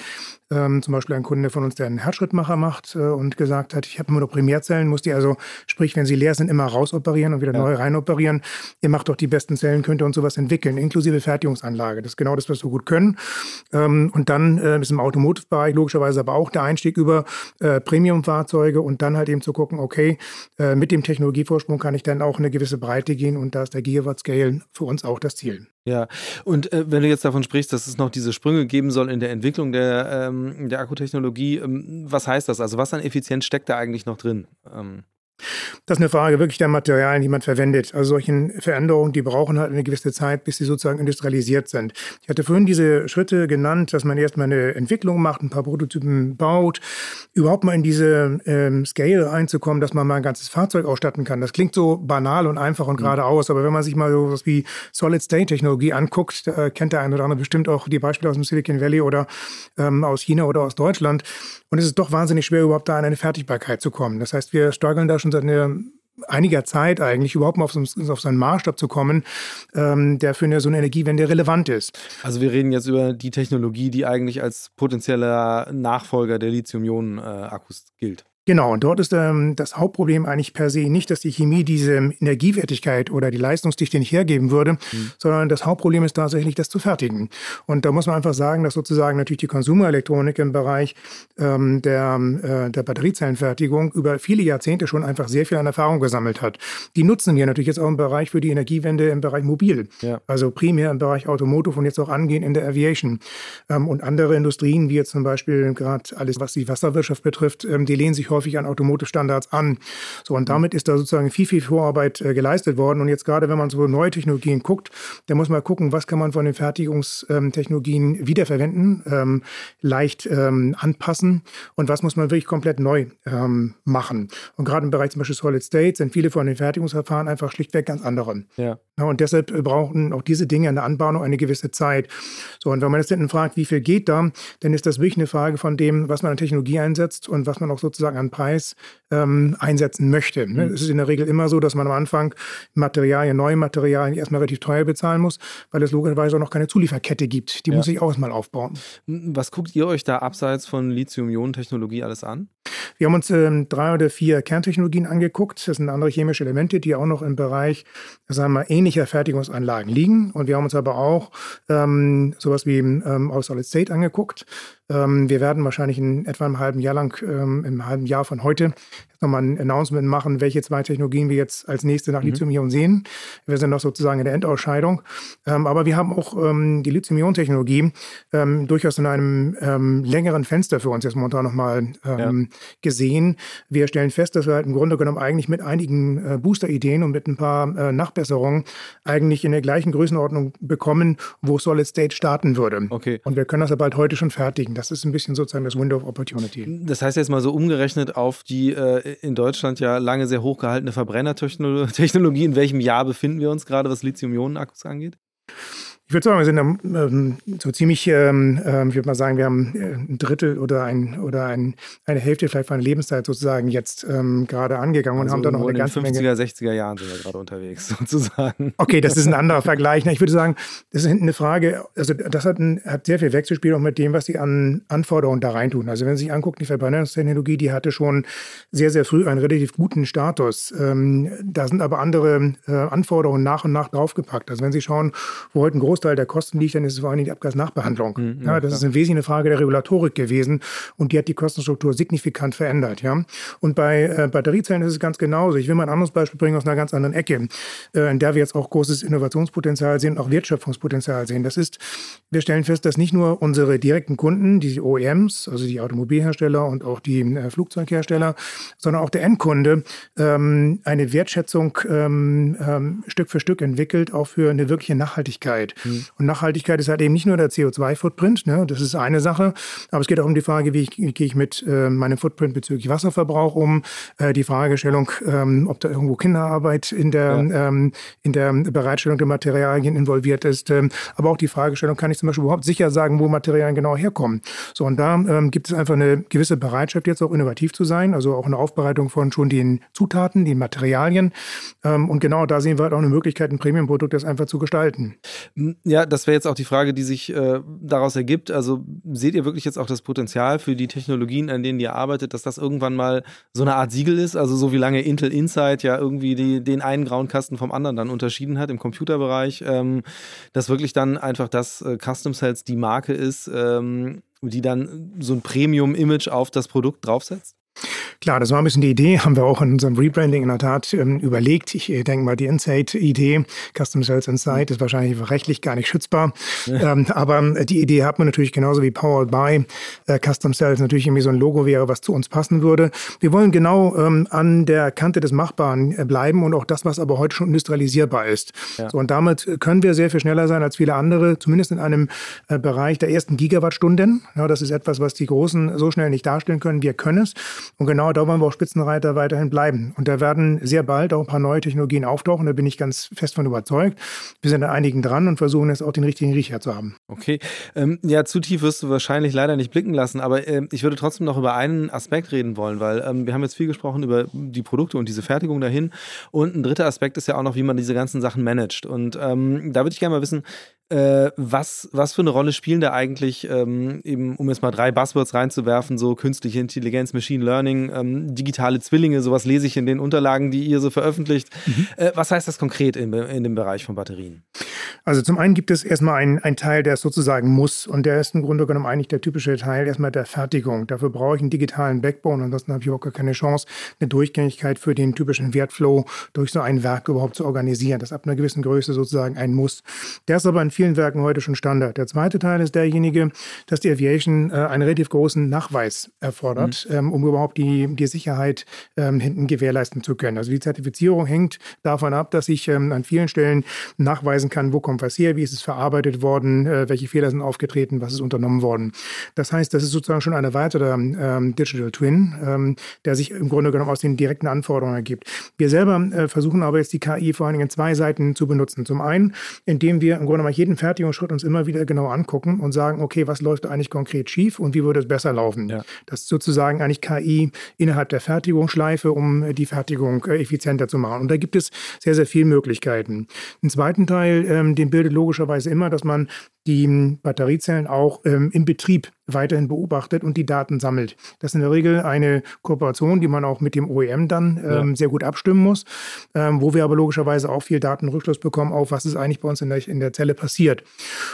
ähm, zum Beispiel ein Kunde von uns, der einen Herzschrittmacher macht äh, und gesagt hat, ich habe nur noch Primärzellen, muss die also, sprich, wenn sie leer sind, immer rausoperieren und wieder ja. neu reinoperieren. Ihr macht doch die besten Zellen, könnt ihr uns sowas entwickeln, inklusive Fertigungsanlage. Das ist genau das, was wir gut können. Ähm, und dann äh, ist im Automotive-Bereich logischerweise aber auch der Einstieg über äh, Premium-Fahrzeuge und dann halt eben zu gucken, okay, äh, mit dem Technologievorsprung kann ich dann auch eine gewisse Breite gehen und da ist der Gigawatt-Scale für uns auch das Ziel. Ja, und äh, wenn du jetzt davon sprichst, dass es noch diese Sprünge geben soll in der Entwicklung der, ähm, der Akkutechnologie, ähm, was heißt das? Also was an Effizienz steckt da eigentlich noch drin? Ähm. Das ist eine Frage wirklich der Materialien, die man verwendet. Also solche Veränderungen, die brauchen halt eine gewisse Zeit, bis sie sozusagen industrialisiert sind. Ich hatte vorhin diese Schritte genannt, dass man erstmal eine Entwicklung macht, ein paar Prototypen baut, überhaupt mal in diese ähm, Scale reinzukommen, dass man mal ein ganzes Fahrzeug ausstatten kann. Das klingt so banal und einfach und mhm. geradeaus, aber wenn man sich mal so was wie Solid-State-Technologie anguckt, äh, kennt der eine oder andere bestimmt auch die Beispiele aus dem Silicon Valley oder ähm, aus China oder aus Deutschland. Und es ist doch wahnsinnig schwer, überhaupt da an eine Fertigbarkeit zu kommen. Das heißt, wir strugglen da schon seit einer einiger Zeit eigentlich überhaupt mal auf so, auf so einen Maßstab zu kommen, ähm, der für eine, so eine Energiewende relevant ist. Also wir reden jetzt über die Technologie, die eigentlich als potenzieller Nachfolger der Lithium-Ionen-Akkus gilt. Genau, und dort ist ähm, das Hauptproblem eigentlich per se nicht, dass die Chemie diese Energiewertigkeit oder die Leistungsdichte nicht hergeben würde, mhm. sondern das Hauptproblem ist tatsächlich, das zu fertigen. Und da muss man einfach sagen, dass sozusagen natürlich die Konsumerelektronik im Bereich ähm, der, äh, der Batteriezellenfertigung über viele Jahrzehnte schon einfach sehr viel an Erfahrung gesammelt hat. Die nutzen wir natürlich jetzt auch im Bereich für die Energiewende im Bereich Mobil. Ja. Also primär im Bereich Automotive und jetzt auch angehen in der Aviation. Ähm, und andere Industrien, wie jetzt zum Beispiel gerade alles, was die Wasserwirtschaft betrifft, ähm, die lehnen sich häufig an Automotive-Standards an. So, und damit ist da sozusagen viel, viel Vorarbeit äh, geleistet worden. Und jetzt gerade, wenn man so neue Technologien guckt, dann muss man gucken, was kann man von den Fertigungstechnologien wiederverwenden, ähm, leicht ähm, anpassen und was muss man wirklich komplett neu ähm, machen. Und gerade im Bereich zum Beispiel Solid State sind viele von den Fertigungsverfahren einfach schlichtweg ganz andere. Ja. ja und deshalb brauchen auch diese Dinge in der Anbahnung eine gewisse Zeit. So, und wenn man jetzt hinten fragt, wie viel geht da, dann ist das wirklich eine Frage von dem, was man an Technologie einsetzt und was man auch sozusagen an Preis ähm, einsetzen möchte. Ne? Mhm. Es ist in der Regel immer so, dass man am Anfang Materialien, neue Materialien erstmal relativ teuer bezahlen muss, weil es logischerweise auch noch keine Zulieferkette gibt. Die ja. muss ich auch erstmal aufbauen. Was guckt ihr euch da abseits von Lithium-Ionen-Technologie alles an? Wir haben uns ähm, drei oder vier Kerntechnologien angeguckt. Das sind andere chemische Elemente, die auch noch im Bereich, sagen wir, ähnlicher Fertigungsanlagen liegen. Und wir haben uns aber auch ähm, sowas wie ähm, aus Solid State angeguckt. Ähm, wir werden wahrscheinlich in etwa einem halben Jahr lang, ähm, im halben Jahr von heute, nochmal ein Announcement machen, welche zwei Technologien wir jetzt als nächste nach mhm. Lithium-Ionen sehen. Wir sind noch sozusagen in der Endausscheidung. Ähm, aber wir haben auch ähm, die Lithium-Ionen-Technologie ähm, durchaus in einem ähm, längeren Fenster für uns jetzt momentan nochmal ähm, ja. gesehen. Wir stellen fest, dass wir halt im Grunde genommen eigentlich mit einigen äh, Booster-Ideen und mit ein paar äh, Nachbesserungen eigentlich in der gleichen Größenordnung bekommen, wo Solid State starten würde. Okay. Und wir können das aber halt heute schon fertigen. Das ist ein bisschen sozusagen das Window of Opportunity. Das heißt jetzt mal so umgerechnet auf die äh, in Deutschland ja lange sehr hochgehaltene Verbrennertechnologie. [LAUGHS] In welchem Jahr befinden wir uns gerade, was Lithium-Ionen-Akkus angeht? Ich würde sagen, wir sind ähm, so ziemlich, ähm, ähm, ich würde mal sagen, wir haben äh, ein Drittel oder, ein, oder ein, eine Hälfte vielleicht von der Lebenszeit sozusagen jetzt ähm, gerade angegangen also und haben da noch eine ganze Menge. In den 50er, 60er Jahren sind wir gerade unterwegs [LAUGHS] sozusagen. Okay, das ist ein anderer Vergleich. Ich würde sagen, das ist eine Frage, also das hat, ein, hat sehr viel Wechselspiel auch mit dem, was die an Anforderungen da reintun. Also wenn Sie sich angucken, die Verbrennungstechnologie, die hatte schon sehr, sehr früh einen relativ guten Status. Ähm, da sind aber andere äh, Anforderungen nach und nach draufgepackt. Also wenn Sie schauen, wo heute ein Großteil Großteil der Kosten liegt, dann ist es vor allem die Abgasnachbehandlung. Mhm, ja, das klar. ist eine wesentliche Frage der Regulatorik gewesen und die hat die Kostenstruktur signifikant verändert. Ja? Und bei äh, Batteriezellen ist es ganz genauso. Ich will mal ein anderes Beispiel bringen aus einer ganz anderen Ecke, äh, in der wir jetzt auch großes Innovationspotenzial sehen, auch Wertschöpfungspotenzial sehen. Das ist, wir stellen fest, dass nicht nur unsere direkten Kunden, die OEMs, also die Automobilhersteller und auch die äh, Flugzeughersteller, sondern auch der Endkunde ähm, eine Wertschätzung ähm, ähm, Stück für Stück entwickelt, auch für eine wirkliche Nachhaltigkeit. Mhm. Und Nachhaltigkeit ist halt eben nicht nur der CO2-Footprint, ne? das ist eine Sache, aber es geht auch um die Frage, wie, ich, wie gehe ich mit äh, meinem Footprint bezüglich Wasserverbrauch um, äh, die Fragestellung, ähm, ob da irgendwo Kinderarbeit in der, ja. ähm, in der Bereitstellung der Materialien involviert ist, ähm, aber auch die Fragestellung, kann ich zum Beispiel überhaupt sicher sagen, wo Materialien genau herkommen. So, und da ähm, gibt es einfach eine gewisse Bereitschaft, jetzt auch innovativ zu sein, also auch eine Aufbereitung von schon den Zutaten, den Materialien. Ähm, und genau da sehen wir halt auch eine Möglichkeit, ein Premium-Produkt das einfach zu gestalten. Ja, das wäre jetzt auch die Frage, die sich äh, daraus ergibt. Also seht ihr wirklich jetzt auch das Potenzial für die Technologien, an denen ihr arbeitet, dass das irgendwann mal so eine Art Siegel ist? Also so wie lange Intel Insight ja irgendwie die, den einen grauen Kasten vom anderen dann unterschieden hat im Computerbereich, ähm, dass wirklich dann einfach das äh, Custom Cells die Marke ist, ähm, die dann so ein Premium-Image auf das Produkt draufsetzt? Klar, das war ein bisschen die Idee, haben wir auch in unserem Rebranding in der Tat ähm, überlegt. Ich äh, denke mal, die Insight-Idee, Custom Sales Insight, ist wahrscheinlich rechtlich gar nicht schützbar. Ja. Ähm, aber äh, die Idee hat man natürlich genauso wie Powered by äh, Custom Sales natürlich irgendwie so ein Logo wäre, was zu uns passen würde. Wir wollen genau ähm, an der Kante des Machbaren äh, bleiben und auch das, was aber heute schon industrialisierbar ist. Ja. So, und damit können wir sehr viel schneller sein als viele andere, zumindest in einem äh, Bereich der ersten Gigawattstunden. Ja, das ist etwas, was die Großen so schnell nicht darstellen können. Wir können es. Und genau da wollen wir auch Spitzenreiter weiterhin bleiben. Und da werden sehr bald auch ein paar neue Technologien auftauchen. Da bin ich ganz fest von überzeugt. Wir sind an einigen dran und versuchen jetzt auch den richtigen Riecher zu haben. Okay. Ähm, ja, zu tief wirst du wahrscheinlich leider nicht blicken lassen. Aber äh, ich würde trotzdem noch über einen Aspekt reden wollen, weil ähm, wir haben jetzt viel gesprochen über die Produkte und diese Fertigung dahin. Und ein dritter Aspekt ist ja auch noch, wie man diese ganzen Sachen managt. Und ähm, da würde ich gerne mal wissen, äh, was, was für eine Rolle spielen da eigentlich, ähm, eben, um jetzt mal drei Buzzwords reinzuwerfen, so künstliche Intelligenz, Machine Learning, ähm, digitale Zwillinge, sowas lese ich in den Unterlagen, die ihr so veröffentlicht. Mhm. Äh, was heißt das konkret in, in dem Bereich von Batterien? Also zum einen gibt es erstmal einen, einen Teil, der es sozusagen muss und der ist im Grunde genommen eigentlich der typische Teil erstmal der Fertigung. Dafür brauche ich einen digitalen Backbone, ansonsten habe ich auch gar keine Chance, eine Durchgängigkeit für den typischen Wertflow durch so ein Werk überhaupt zu organisieren. Das ist ab einer gewissen Größe sozusagen ein Muss. Der ist aber in vielen Werken heute schon Standard. Der zweite Teil ist derjenige, dass die Aviation äh, einen relativ großen Nachweis erfordert, mhm. ähm, um überhaupt die, die Sicherheit ähm, hinten gewährleisten zu können. Also die Zertifizierung hängt davon ab, dass ich ähm, an vielen Stellen nachweisen kann, wo kommt was her, wie ist es verarbeitet worden, äh, welche Fehler sind aufgetreten, was ist unternommen worden. Das heißt, das ist sozusagen schon eine weitere ähm, Digital Twin, ähm, der sich im Grunde genommen aus den direkten Anforderungen ergibt. Wir selber äh, versuchen aber jetzt die KI vor allen Dingen in zwei Seiten zu benutzen. Zum einen, indem wir im Grunde genommen jeden Fertigungsschritt uns immer wieder genau angucken und sagen, okay, was läuft eigentlich konkret schief und wie würde es besser laufen? Ja. Das ist sozusagen eigentlich KI innerhalb der Fertigungsschleife, um die Fertigung äh, effizienter zu machen. Und da gibt es sehr, sehr viele Möglichkeiten. Einen zweiten Teil, ähm, den bildet logischerweise immer, dass man die Batteriezellen auch ähm, im Betrieb weiterhin beobachtet und die Daten sammelt. Das ist in der Regel eine Kooperation, die man auch mit dem OEM dann ähm, ja. sehr gut abstimmen muss, ähm, wo wir aber logischerweise auch viel Datenrückschluss bekommen auf, was ist eigentlich bei uns in der, in der Zelle passiert.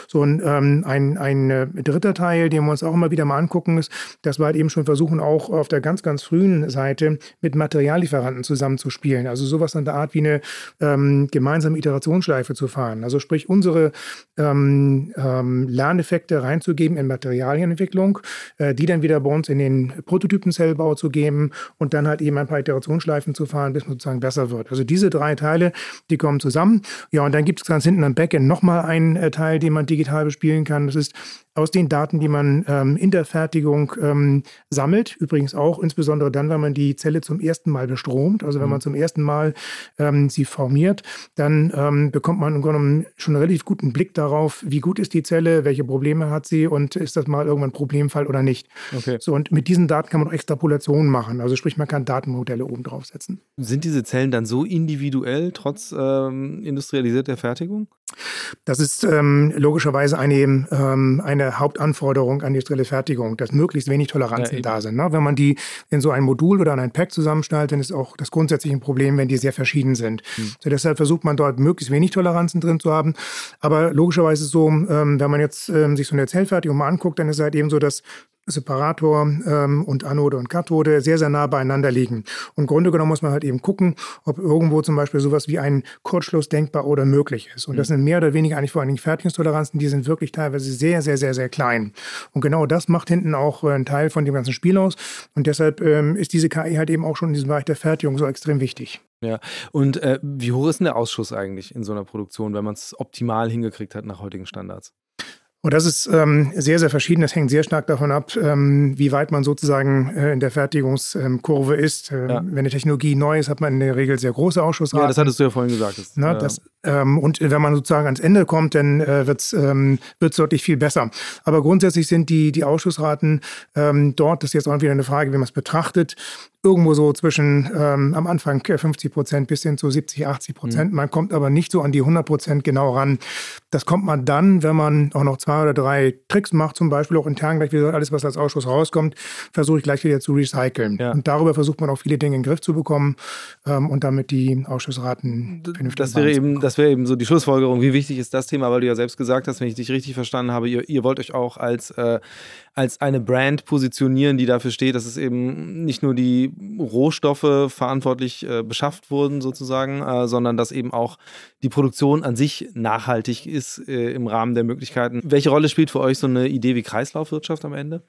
So und, ähm, ein, ein äh, dritter Teil, den wir uns auch immer wieder mal angucken, ist, dass wir halt eben schon versuchen, auch auf der ganz, ganz frühen Seite mit Materiallieferanten zusammenzuspielen. Also sowas in der Art wie eine ähm, gemeinsame Iterationsschleife zu fahren. Also sprich, unsere ähm, ähm, Lerneffekte reinzugeben in Materialien Entwicklung, äh, die dann wieder bei uns in den Prototypenzellbau zu geben und dann halt eben ein paar Iterationsschleifen zu fahren, bis man sozusagen besser wird. Also diese drei Teile, die kommen zusammen. Ja, und dann gibt es ganz hinten am Backend nochmal einen äh, Teil, den man digital bespielen kann. Das ist aus den Daten, die man ähm, in der Fertigung ähm, sammelt. Übrigens auch insbesondere dann, wenn man die Zelle zum ersten Mal bestromt, also wenn mhm. man zum ersten Mal ähm, sie formiert, dann ähm, bekommt man im Grunde genommen schon einen relativ guten Blick darauf, wie gut ist die Zelle, welche Probleme hat sie und ist das mal irgendwann ein Problemfall oder nicht. Okay. So, und mit diesen Daten kann man auch Extrapolationen machen. Also sprich, man kann Datenmodelle oben draufsetzen. Sind diese Zellen dann so individuell trotz ähm, industrialisierter Fertigung? Das ist ähm, logischerweise eine, ähm, Hauptanforderung an die industrielle Fertigung, dass möglichst wenig Toleranzen ja, da sind. Ne? Wenn man die in so ein Modul oder in ein Pack zusammenstellt, dann ist auch das grundsätzliche Problem, wenn die sehr verschieden sind. Hm. So deshalb versucht man dort möglichst wenig Toleranzen drin zu haben. Aber logischerweise so, ähm, wenn man jetzt ähm, sich so eine Zellfertigung mal anguckt, dann ist es halt eben so, dass Separator ähm, und Anode und Kathode sehr, sehr nah beieinander liegen. Und im Grunde genommen muss man halt eben gucken, ob irgendwo zum Beispiel sowas wie ein Kurzschluss denkbar oder möglich ist. Und das mhm. sind mehr oder weniger eigentlich vor allen Dingen Fertigungstoleranzen, die sind wirklich teilweise sehr, sehr, sehr, sehr klein. Und genau das macht hinten auch äh, einen Teil von dem ganzen Spiel aus. Und deshalb ähm, ist diese KI halt eben auch schon in diesem Bereich der Fertigung so extrem wichtig. Ja, und äh, wie hoch ist denn der Ausschuss eigentlich in so einer Produktion, wenn man es optimal hingekriegt hat nach heutigen Standards? Und das ist ähm, sehr, sehr verschieden. Das hängt sehr stark davon ab, ähm, wie weit man sozusagen äh, in der Fertigungskurve ist. Äh, ja. Wenn eine Technologie neu ist, hat man in der Regel sehr große Ausschussraten. Ja, das hattest du ja vorhin gesagt. Das, Na, ja. das, ähm, und wenn man sozusagen ans Ende kommt, dann äh, wird es ähm, deutlich viel besser. Aber grundsätzlich sind die, die Ausschussraten ähm, dort, das ist jetzt auch wieder eine Frage, wie man es betrachtet, irgendwo so zwischen ähm, am Anfang 50 Prozent bis hin zu 70, 80 Prozent. Mhm. Man kommt aber nicht so an die 100 Prozent genau ran. Das kommt man dann, wenn man auch noch zwei oder drei Tricks macht, zum Beispiel auch intern gleich wieder alles, was als Ausschuss rauskommt, versuche ich gleich wieder zu recyceln. Ja. Und darüber versucht man auch viele Dinge in den Griff zu bekommen ähm, und damit die Ausschussraten vernünftig das wäre eben, Das wäre eben so die Schlussfolgerung. Wie wichtig ist das Thema? Weil du ja selbst gesagt hast, wenn ich dich richtig verstanden habe, ihr, ihr wollt euch auch als, äh, als eine Brand positionieren, die dafür steht, dass es eben nicht nur die Rohstoffe verantwortlich äh, beschafft wurden, sozusagen, äh, sondern dass eben auch die Produktion an sich nachhaltig ist äh, im Rahmen der Möglichkeiten. Welche Rolle spielt für euch so eine Idee wie Kreislaufwirtschaft am Ende?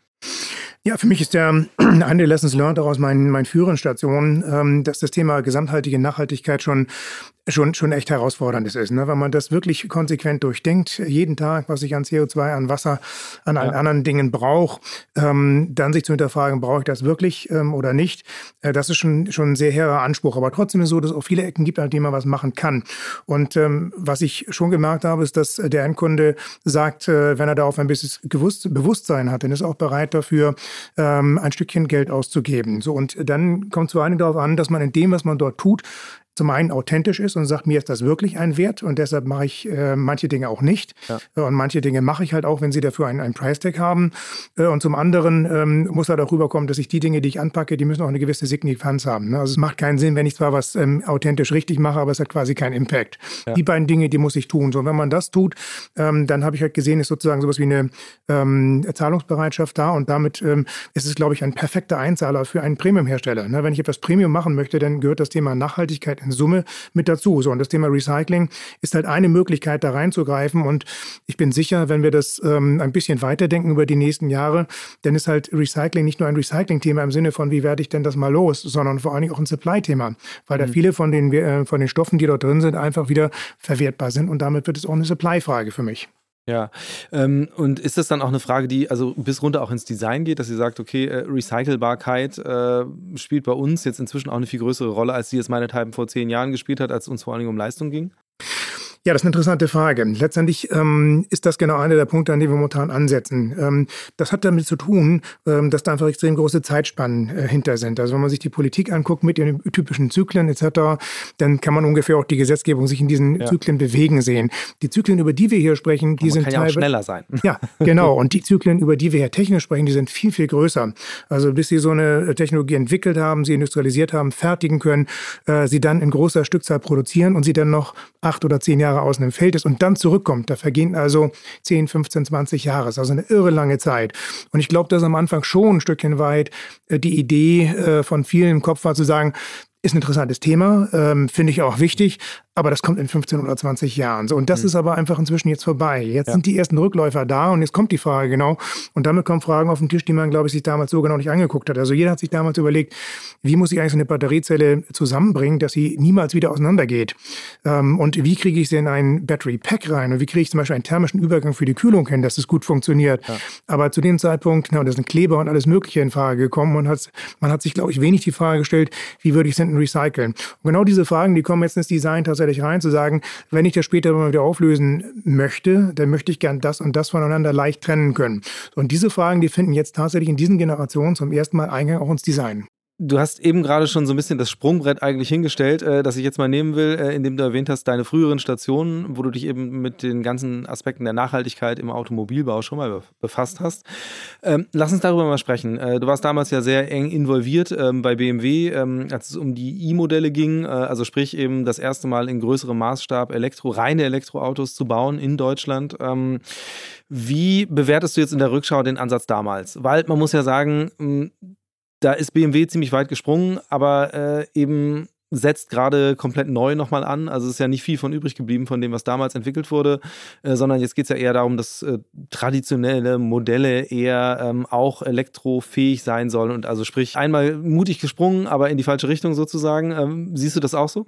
Ja, für mich ist der [CLEARS THROAT] eine Lessons learned auch aus meinen, meinen früheren Stationen, ähm, dass das Thema gesamtheitliche Nachhaltigkeit schon schon, schon echt herausfordernd ist. Ne? Wenn man das wirklich konsequent durchdenkt, jeden Tag, was ich an CO2, an Wasser, an ja. anderen Dingen brauche, ähm, dann sich zu hinterfragen, brauche ich das wirklich ähm, oder nicht, äh, das ist schon, schon ein sehr hehrer Anspruch. Aber trotzdem ist es so, dass es auch viele Ecken gibt, an denen man was machen kann. Und ähm, was ich schon gemerkt habe, ist, dass der Endkunde sagt, äh, wenn er darauf ein bisschen Gewusst, Bewusstsein hat, dann ist er auch bereit dafür, ähm, ein Stückchen Geld auszugeben. So, und dann kommt es vor allem darauf an, dass man in dem, was man dort tut, zum einen authentisch ist und sagt, mir ist das wirklich ein Wert und deshalb mache ich äh, manche Dinge auch nicht. Ja. Und manche Dinge mache ich halt auch, wenn sie dafür einen, einen Price-Tag haben. Äh, und zum anderen ähm, muss halt auch rüberkommen, dass ich die Dinge, die ich anpacke, die müssen auch eine gewisse Signifikanz haben. Ne? Also es macht keinen Sinn, wenn ich zwar was ähm, authentisch richtig mache, aber es hat quasi keinen Impact. Ja. Die beiden Dinge, die muss ich tun. So, und wenn man das tut, ähm, dann habe ich halt gesehen, ist sozusagen sowas wie eine ähm, Zahlungsbereitschaft da und damit ähm, ist es, glaube ich, ein perfekter Einzahler für einen Premium-Hersteller. Ne? Wenn ich etwas Premium machen möchte, dann gehört das Thema Nachhaltigkeit in Summe mit dazu. So, und das Thema Recycling ist halt eine Möglichkeit, da reinzugreifen. Und ich bin sicher, wenn wir das ähm, ein bisschen weiterdenken über die nächsten Jahre, dann ist halt Recycling nicht nur ein Recycling-Thema im Sinne von, wie werde ich denn das mal los, sondern vor allen Dingen auch ein Supply-Thema, weil mhm. da viele von den, äh, von den Stoffen, die dort drin sind, einfach wieder verwertbar sind. Und damit wird es auch eine Supply-Frage für mich. Ja, ähm, und ist das dann auch eine Frage, die also bis runter auch ins Design geht, dass ihr sagt, okay, äh, Recycelbarkeit äh, spielt bei uns jetzt inzwischen auch eine viel größere Rolle, als sie es meinethalben vor zehn Jahren gespielt hat, als es uns vor allen Dingen um Leistung ging? Ja, das ist eine interessante Frage. Letztendlich ähm, ist das genau einer der Punkte, an denen wir momentan ansetzen. Ähm, das hat damit zu tun, ähm, dass da einfach extrem große Zeitspannen äh, hinter sind. Also wenn man sich die Politik anguckt mit den typischen Zyklen etc., dann kann man ungefähr auch die Gesetzgebung sich in diesen ja. Zyklen bewegen sehen. Die Zyklen, über die wir hier sprechen, die sind kann ja auch schneller sein. [LAUGHS] Ja, genau. Und die Zyklen, über die wir hier technisch sprechen, die sind viel, viel größer. Also bis sie so eine Technologie entwickelt haben, sie industrialisiert haben, fertigen können, äh, sie dann in großer Stückzahl produzieren und sie dann noch acht oder zehn Jahre außen im Feld ist und dann zurückkommt, da vergehen also 10, 15, 20 Jahre. Das ist also eine irre lange Zeit. Und ich glaube, dass am Anfang schon ein Stückchen weit äh, die Idee äh, von vielen im Kopf war zu sagen, ist ein interessantes Thema, ähm, finde ich auch wichtig, aber das kommt in 15 oder 20 Jahren. So, und das mhm. ist aber einfach inzwischen jetzt vorbei. Jetzt ja. sind die ersten Rückläufer da und jetzt kommt die Frage genau. Und damit kommen Fragen auf den Tisch, die man, glaube ich, sich damals so genau nicht angeguckt hat. Also jeder hat sich damals überlegt, wie muss ich eigentlich so eine Batteriezelle zusammenbringen, dass sie niemals wieder auseinandergeht? Ähm, und wie kriege ich sie in ein Battery Pack rein? Und wie kriege ich zum Beispiel einen thermischen Übergang für die Kühlung hin, dass es gut funktioniert? Ja. Aber zu dem Zeitpunkt, na, da sind Kleber und alles Mögliche in Frage gekommen und hat, man hat sich, glaube ich, wenig die Frage gestellt, wie würde ich es hinten recyceln? Und genau diese Fragen, die kommen jetzt ins Design tatsächlich tatsächlich rein, zu sagen, wenn ich das später mal wieder auflösen möchte, dann möchte ich gern das und das voneinander leicht trennen können. Und diese Fragen, die finden jetzt tatsächlich in diesen Generationen zum ersten Mal Eingang auch ins Design. Du hast eben gerade schon so ein bisschen das Sprungbrett eigentlich hingestellt, äh, das ich jetzt mal nehmen will, äh, indem du erwähnt hast, deine früheren Stationen, wo du dich eben mit den ganzen Aspekten der Nachhaltigkeit im Automobilbau schon mal befasst hast. Ähm, lass uns darüber mal sprechen. Äh, du warst damals ja sehr eng involviert ähm, bei BMW, ähm, als es um die E-Modelle ging, äh, also sprich eben das erste Mal in größerem Maßstab Elektro, reine Elektroautos zu bauen in Deutschland. Ähm, wie bewertest du jetzt in der Rückschau den Ansatz damals? Weil man muss ja sagen, da ist BMW ziemlich weit gesprungen, aber äh, eben setzt gerade komplett neu nochmal an. Also es ist ja nicht viel von übrig geblieben von dem, was damals entwickelt wurde, äh, sondern jetzt geht es ja eher darum, dass äh, traditionelle Modelle eher ähm, auch elektrofähig sein sollen. Und also sprich, einmal mutig gesprungen, aber in die falsche Richtung sozusagen. Ähm, siehst du das auch so?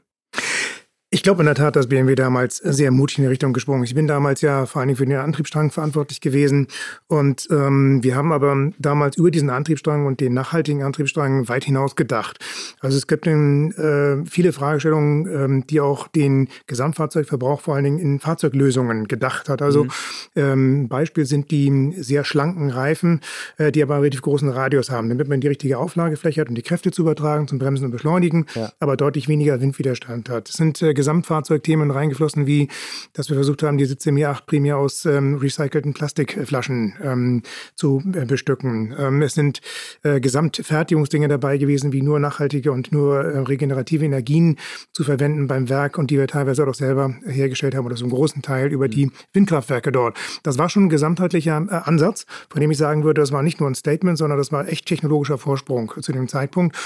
Ich glaube in der Tat, dass BMW damals sehr mutig in die Richtung gesprungen ist. Ich bin damals ja vor allen Dingen für den Antriebsstrang verantwortlich gewesen. Und ähm, wir haben aber damals über diesen Antriebsstrang und den nachhaltigen Antriebsstrang weit hinaus gedacht. Also es gibt äh, viele Fragestellungen, ähm, die auch den Gesamtfahrzeugverbrauch vor allen Dingen in Fahrzeuglösungen gedacht hat. Also mhm. ähm, Beispiel sind die sehr schlanken Reifen, äh, die aber einen relativ großen Radius haben, damit man die richtige Auflagefläche hat, um die Kräfte zu übertragen, zum Bremsen und Beschleunigen, ja. aber deutlich weniger Windwiderstand hat. Das sind äh, Gesamtfahrzeugthemen reingeflossen, wie dass wir versucht haben, die Sitze Jahr 8 primär aus ähm, recycelten Plastikflaschen ähm, zu äh, bestücken. Ähm, es sind äh, Gesamtfertigungsdinge dabei gewesen, wie nur nachhaltige und nur äh, regenerative Energien zu verwenden beim Werk und die wir teilweise auch selber hergestellt haben oder so einen großen Teil über die Windkraftwerke dort. Das war schon ein gesamtheitlicher äh, Ansatz, von dem ich sagen würde, das war nicht nur ein Statement, sondern das war echt technologischer Vorsprung zu dem Zeitpunkt.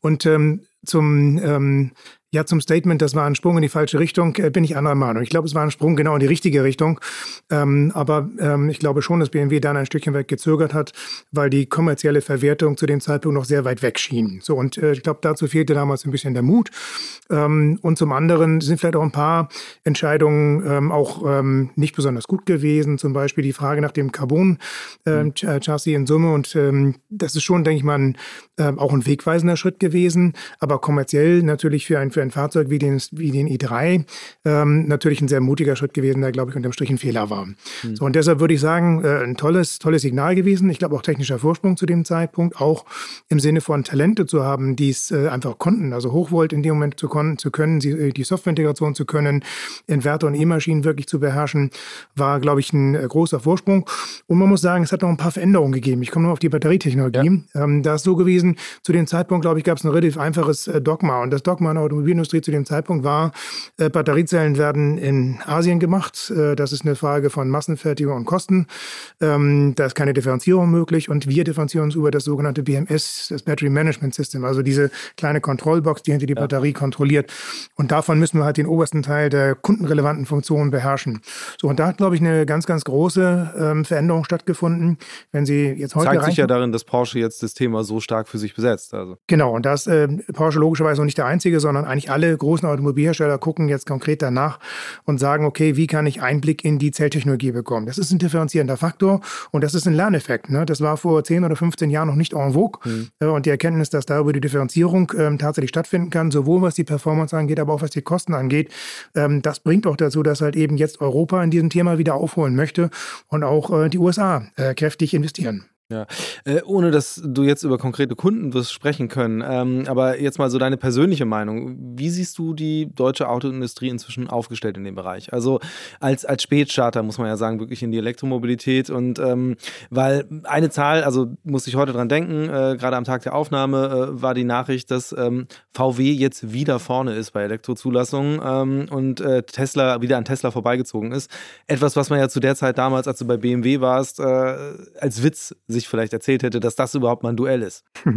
Und ähm, zum ähm, ja, zum Statement, das war ein Sprung in die falsche Richtung, äh, bin ich anderer Meinung. Ich glaube, es war ein Sprung genau in die richtige Richtung. Ähm, aber ähm, ich glaube schon, dass BMW dann ein Stückchen weit gezögert hat, weil die kommerzielle Verwertung zu dem Zeitpunkt noch sehr weit weg schien. So, und äh, ich glaube, dazu fehlte damals ein bisschen der Mut. Ähm, und zum anderen sind vielleicht auch ein paar Entscheidungen ähm, auch ähm, nicht besonders gut gewesen. Zum Beispiel die Frage nach dem Carbon-Chassis ähm, in Summe. Und das ist schon, denke ich mal, ein, äh, auch ein wegweisender Schritt gewesen. Aber kommerziell natürlich für ein, für ein Fahrzeug wie den, wie den i3 ähm, natürlich ein sehr mutiger Schritt gewesen, der, glaube ich, unterm Strich ein Fehler war. Mhm. So, und deshalb würde ich sagen, äh, ein tolles, tolles Signal gewesen. Ich glaube auch technischer Vorsprung zu dem Zeitpunkt, auch im Sinne von Talente zu haben, die es äh, einfach konnten, also Hochvolt in dem Moment zu, zu können, äh, die Softwareintegration zu können, Inverter und E-Maschinen wirklich zu beherrschen, war, glaube ich, ein äh, großer Vorsprung. Und man muss sagen, es hat noch ein paar Veränderungen gegeben. Ich komme nur auf die Batterietechnologie. Ja. Ähm, da ist so gewesen, zu dem Zeitpunkt, glaube ich, gab es ein relativ einfaches äh, Dogma. Und das Dogma in der Automobil Automobilindustrie zu dem Zeitpunkt war, äh, Batteriezellen werden in Asien gemacht. Äh, das ist eine Frage von Massenfertigung und Kosten. Ähm, da ist keine Differenzierung möglich und wir differenzieren uns über das sogenannte BMS, das Battery Management System, also diese kleine Kontrollbox, die hinter die ja. Batterie kontrolliert. Und davon müssen wir halt den obersten Teil der kundenrelevanten Funktionen beherrschen. So, und da hat, glaube ich, eine ganz, ganz große ähm, Veränderung stattgefunden. Wenn Sie jetzt heute zeigt sich ja darin, dass Porsche jetzt das Thema so stark für sich besetzt. Also. Genau, und da ist äh, Porsche logischerweise noch nicht der einzige, sondern eigentlich eigentlich alle großen Automobilhersteller gucken jetzt konkret danach und sagen, okay, wie kann ich Einblick in die Zelltechnologie bekommen? Das ist ein differenzierender Faktor und das ist ein Lerneffekt. Ne? Das war vor 10 oder 15 Jahren noch nicht en vogue. Mhm. Und die Erkenntnis, dass darüber die Differenzierung ähm, tatsächlich stattfinden kann, sowohl was die Performance angeht, aber auch was die Kosten angeht, ähm, das bringt auch dazu, dass halt eben jetzt Europa in diesem Thema wieder aufholen möchte und auch äh, die USA äh, kräftig investieren. Ja, äh, ohne dass du jetzt über konkrete Kunden wirst sprechen können, ähm, aber jetzt mal so deine persönliche Meinung. Wie siehst du die deutsche Autoindustrie inzwischen aufgestellt in dem Bereich? Also als, als Spätstarter muss man ja sagen, wirklich in die Elektromobilität und ähm, weil eine Zahl, also muss ich heute dran denken, äh, gerade am Tag der Aufnahme äh, war die Nachricht, dass ähm, VW jetzt wieder vorne ist bei Elektrozulassungen ähm, und äh, Tesla wieder an Tesla vorbeigezogen ist. Etwas, was man ja zu der Zeit damals, als du bei BMW warst, äh, als Witz sich sich vielleicht erzählt hätte, dass das überhaupt mal ein Duell ist. [LAUGHS]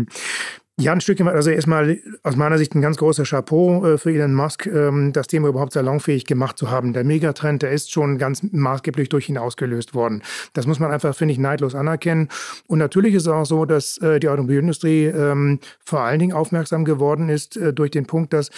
Ja, ein Stückchen, also erstmal aus meiner Sicht ein ganz großer Chapeau äh, für Elon Musk, ähm, das Thema überhaupt salonfähig gemacht zu haben. Der Megatrend, der ist schon ganz maßgeblich durch ihn ausgelöst worden. Das muss man einfach, finde ich, neidlos anerkennen. Und natürlich ist es auch so, dass äh, die Automobilindustrie ähm, vor allen Dingen aufmerksam geworden ist äh, durch den Punkt, dass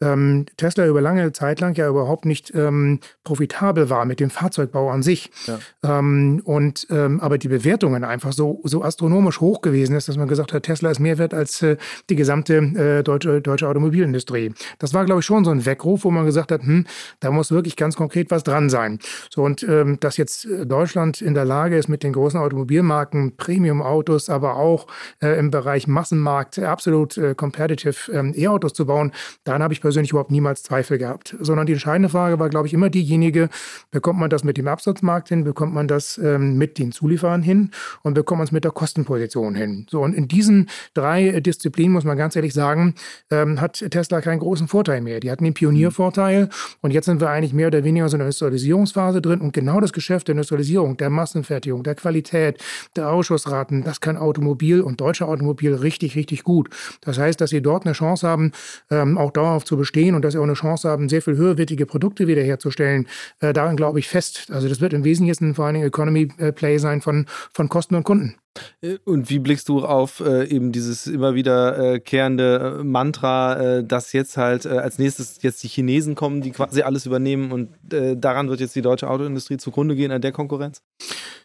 ähm, Tesla über lange Zeit lang ja überhaupt nicht ähm, profitabel war mit dem Fahrzeugbau an sich. Ja. Ähm, und ähm, aber die Bewertungen einfach so, so astronomisch hoch gewesen ist, dass man gesagt hat, Tesla ist mehr wert als äh, die gesamte äh, deutsche, deutsche Automobilindustrie. Das war, glaube ich, schon so ein Weckruf, wo man gesagt hat, hm, da muss wirklich ganz konkret was dran sein. So und ähm, dass jetzt Deutschland in der Lage ist, mit den großen Automobilmarken, Premium-Autos, aber auch äh, im Bereich Massenmarkt absolut äh, competitive ähm, E-Autos zu bauen, daran habe ich persönlich überhaupt niemals Zweifel gehabt. Sondern die entscheidende Frage war, glaube ich, immer diejenige, bekommt man das mit dem Absatzmarkt hin, bekommt man das ähm, mit den Zulieferern hin und bekommt man es mit der Kostenposition hin. So, und in diesen drei Disziplinen muss man ganz ehrlich sagen, ähm, hat Tesla keinen großen Vorteil mehr. Die hatten den Pioniervorteil und jetzt sind wir eigentlich mehr oder weniger so in einer Industrialisierungsphase drin und genau das Geschäft der Industrialisierung, der Massenfertigung, der Qualität, der Ausschussraten, das kann Automobil und deutsche Automobil richtig, richtig gut. Das heißt, dass sie dort eine Chance haben, ähm, auch dauerhaft zu bestehen und dass sie auch eine Chance haben, sehr viel höherwertige Produkte wiederherzustellen. Äh, daran glaube ich fest. Also das wird im Wesentlichen vor allen Dingen Economy äh, Play sein von, von Kosten und Kunden. Äh, und wie blickst du auf äh, eben dieses immer wiederkehrende äh, Mantra, äh, dass jetzt halt äh, als nächstes jetzt die Chinesen kommen, die quasi alles übernehmen und äh, daran wird jetzt die deutsche Autoindustrie zugrunde gehen an der Konkurrenz?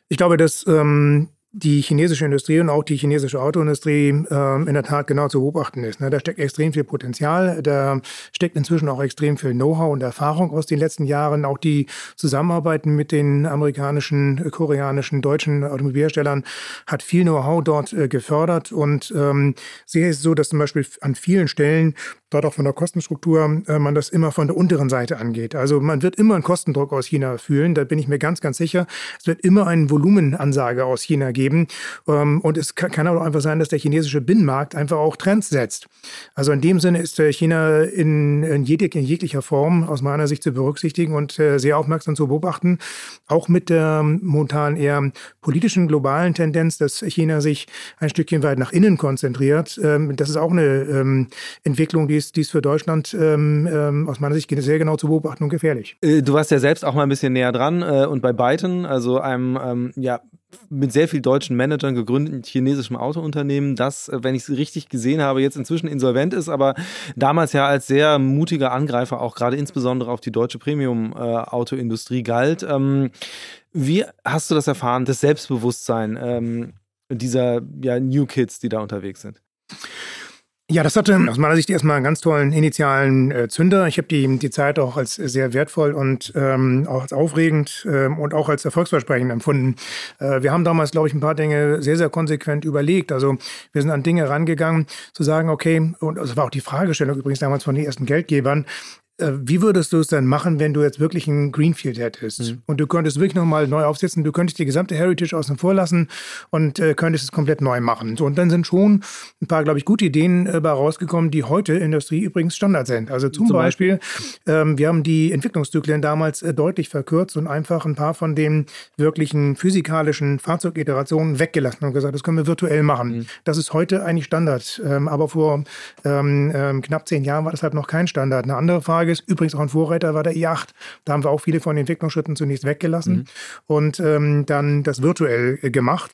Ich glaube, dass ähm, die chinesische Industrie und auch die chinesische Autoindustrie ähm, in der Tat genau zu beobachten ist. Ne? Da steckt extrem viel Potenzial, da steckt inzwischen auch extrem viel Know-how und Erfahrung aus den letzten Jahren. Auch die Zusammenarbeit mit den amerikanischen, koreanischen, deutschen Automobilherstellern hat viel Know-how dort äh, gefördert und ähm, sehe es so, dass zum Beispiel an vielen Stellen dort auch von der Kostenstruktur äh, man das immer von der unteren Seite angeht. Also man wird immer einen Kostendruck aus China fühlen, da bin ich mir ganz, ganz sicher. Es wird immer eine Volumenansage aus China geben. Ähm, und es kann, auch einfach sein, dass der chinesische Binnenmarkt einfach auch Trends setzt. Also in dem Sinne ist äh, China in, in, jeglich, in, jeglicher Form aus meiner Sicht zu berücksichtigen und äh, sehr aufmerksam zu beobachten. Auch mit der momentan eher politischen globalen Tendenz, dass China sich ein Stückchen weit nach innen konzentriert. Ähm, das ist auch eine ähm, Entwicklung, die ist ist dies für Deutschland ähm, ähm, aus meiner Sicht sehr genau zu beobachten und gefährlich. Äh, du warst ja selbst auch mal ein bisschen näher dran äh, und bei Byton, also einem ähm, ja, mit sehr vielen deutschen Managern gegründeten chinesischen Autounternehmen, das, äh, wenn ich es richtig gesehen habe, jetzt inzwischen insolvent ist, aber damals ja als sehr mutiger Angreifer auch gerade insbesondere auf die deutsche Premium-Autoindustrie äh, galt. Ähm, wie hast du das erfahren, das Selbstbewusstsein ähm, dieser ja, New Kids, die da unterwegs sind? Ja, das hatte aus meiner Sicht erstmal einen ganz tollen initialen äh, Zünder. Ich habe die, die Zeit auch als sehr wertvoll und ähm, auch als aufregend ähm, und auch als erfolgsversprechend empfunden. Äh, wir haben damals, glaube ich, ein paar Dinge sehr, sehr konsequent überlegt. Also wir sind an Dinge rangegangen, zu sagen, okay, und das war auch die Fragestellung übrigens damals von den ersten Geldgebern, wie würdest du es dann machen, wenn du jetzt wirklich ein Greenfield hättest mhm. und du könntest wirklich nochmal neu aufsetzen, du könntest die gesamte Heritage außen vor lassen und äh, könntest es komplett neu machen. So, und dann sind schon ein paar, glaube ich, gute Ideen äh, rausgekommen, die heute in der Industrie übrigens Standard sind. Also zum, zum Beispiel, Beispiel ähm, wir haben die Entwicklungszyklen damals äh, deutlich verkürzt und einfach ein paar von den wirklichen physikalischen Fahrzeugiterationen weggelassen und gesagt, das können wir virtuell machen. Mhm. Das ist heute eigentlich Standard. Ähm, aber vor ähm, ähm knapp zehn Jahren war das halt noch kein Standard. Eine andere Frage Tages. Übrigens auch ein Vorreiter war der i8. Da haben wir auch viele von den Entwicklungsschritten zunächst weggelassen mhm. und ähm, dann das virtuell äh, gemacht.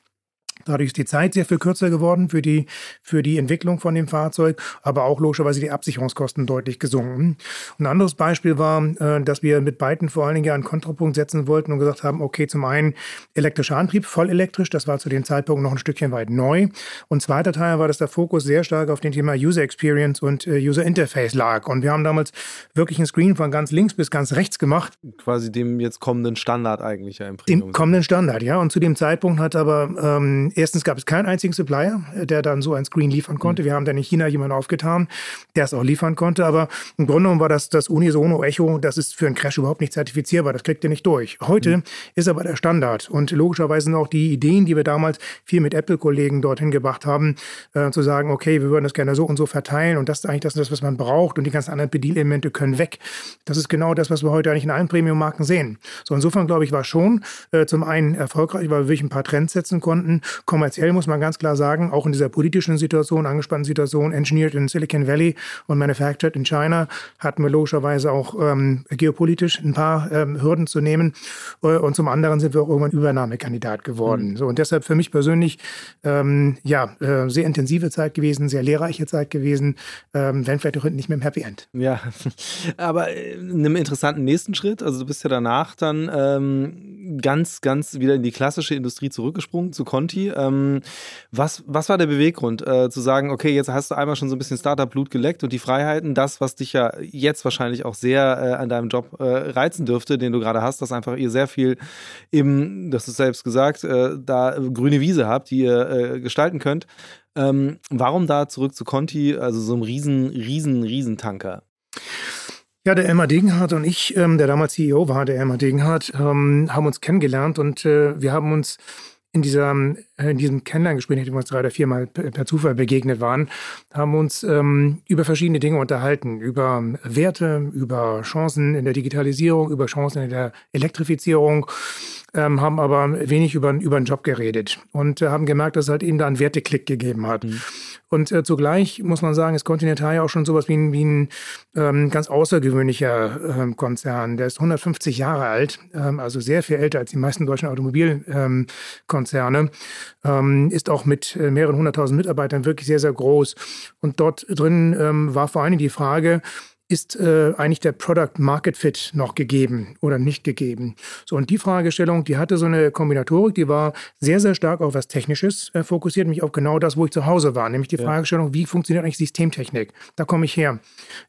Dadurch ist die Zeit sehr viel kürzer geworden für die, für die Entwicklung von dem Fahrzeug, aber auch logischerweise die Absicherungskosten deutlich gesunken. ein anderes Beispiel war, äh, dass wir mit beiden vor allen Dingen einen Kontrapunkt setzen wollten und gesagt haben, okay, zum einen elektrischer Antrieb, voll elektrisch, das war zu dem Zeitpunkt noch ein Stückchen weit neu. Und zweiter Teil war, dass der Fokus sehr stark auf dem Thema User Experience und äh, User Interface lag. Und wir haben damals wirklich einen Screen von ganz links bis ganz rechts gemacht. Quasi dem jetzt kommenden Standard eigentlich ja im Dem kommenden Standard, ja. Und zu dem Zeitpunkt hat aber ähm, erstens gab es keinen einzigen Supplier, der dann so ein Screen liefern konnte. Mhm. Wir haben dann in China jemanden aufgetan, der es auch liefern konnte. Aber im Grunde genommen war das, das Unisono Echo, das ist für einen Crash überhaupt nicht zertifizierbar. Das kriegt ihr nicht durch. Heute mhm. ist aber der Standard. Und logischerweise sind auch die Ideen, die wir damals viel mit Apple-Kollegen dorthin gebracht haben, äh, zu sagen, okay, wir würden das gerne so und so verteilen und das ist eigentlich das, das was man braucht und die ganzen anderen Bedienelemente können weg. Das ist genau das, was wir heute eigentlich in allen Premium-Marken sehen. So insofern glaube ich, war schon äh, zum einen erfolgreich, weil wir wirklich ein paar Trends setzen konnten, kommerziell muss man ganz klar sagen, auch in dieser politischen Situation, angespannten Situation, engineered in Silicon Valley und manufactured in China, hatten wir logischerweise auch ähm, geopolitisch ein paar ähm, Hürden zu nehmen. Äh, und zum anderen sind wir auch irgendwann Übernahmekandidat geworden. Mhm. So, und deshalb für mich persönlich ähm, ja, äh, sehr intensive Zeit gewesen, sehr lehrreiche Zeit gewesen, ähm, wenn vielleicht auch nicht mehr im Happy End. Ja, [LAUGHS] aber in einem interessanten nächsten Schritt, also du bist ja danach dann ähm, ganz, ganz wieder in die klassische Industrie zurückgesprungen zu Conti. Ähm, was, was war der Beweggrund, äh, zu sagen, okay, jetzt hast du einmal schon so ein bisschen Startup-Blut geleckt und die Freiheiten, das, was dich ja jetzt wahrscheinlich auch sehr äh, an deinem Job äh, reizen dürfte, den du gerade hast, dass einfach ihr sehr viel eben, das ist selbst gesagt, äh, da grüne Wiese habt, die ihr äh, gestalten könnt. Ähm, warum da zurück zu Conti, also so einem riesen, riesen, riesen Tanker? Ja, der Elmar Degenhardt und ich, ähm, der damals CEO war, der Elmar Degenhardt, ähm, haben uns kennengelernt und äh, wir haben uns in, dieser, äh, in diesem Kennenlerngespräch, in dem wir uns drei oder viermal per Zufall begegnet waren, haben uns ähm, über verschiedene Dinge unterhalten. Über Werte, über Chancen in der Digitalisierung, über Chancen in der Elektrifizierung, ähm, haben aber wenig über, über den Job geredet und äh, haben gemerkt, dass es halt eben da einen Werteklick gegeben hat. Mhm. Und äh, zugleich muss man sagen, ist Continental ja auch schon sowas wie ein, wie ein ähm, ganz außergewöhnlicher ähm, Konzern. Der ist 150 Jahre alt, ähm, also sehr viel älter als die meisten deutschen Automobilkonzerne, ähm, ist auch mit äh, mehreren hunderttausend Mitarbeitern wirklich sehr, sehr groß. Und dort drin ähm, war vor allem die Frage, ist äh, eigentlich der Product Market Fit noch gegeben oder nicht gegeben? So, und die Fragestellung, die hatte so eine Kombinatorik, die war sehr, sehr stark auf was Technisches äh, fokussiert, mich auf genau das, wo ich zu Hause war, nämlich die ja. Fragestellung, wie funktioniert eigentlich Systemtechnik? Da komme ich her.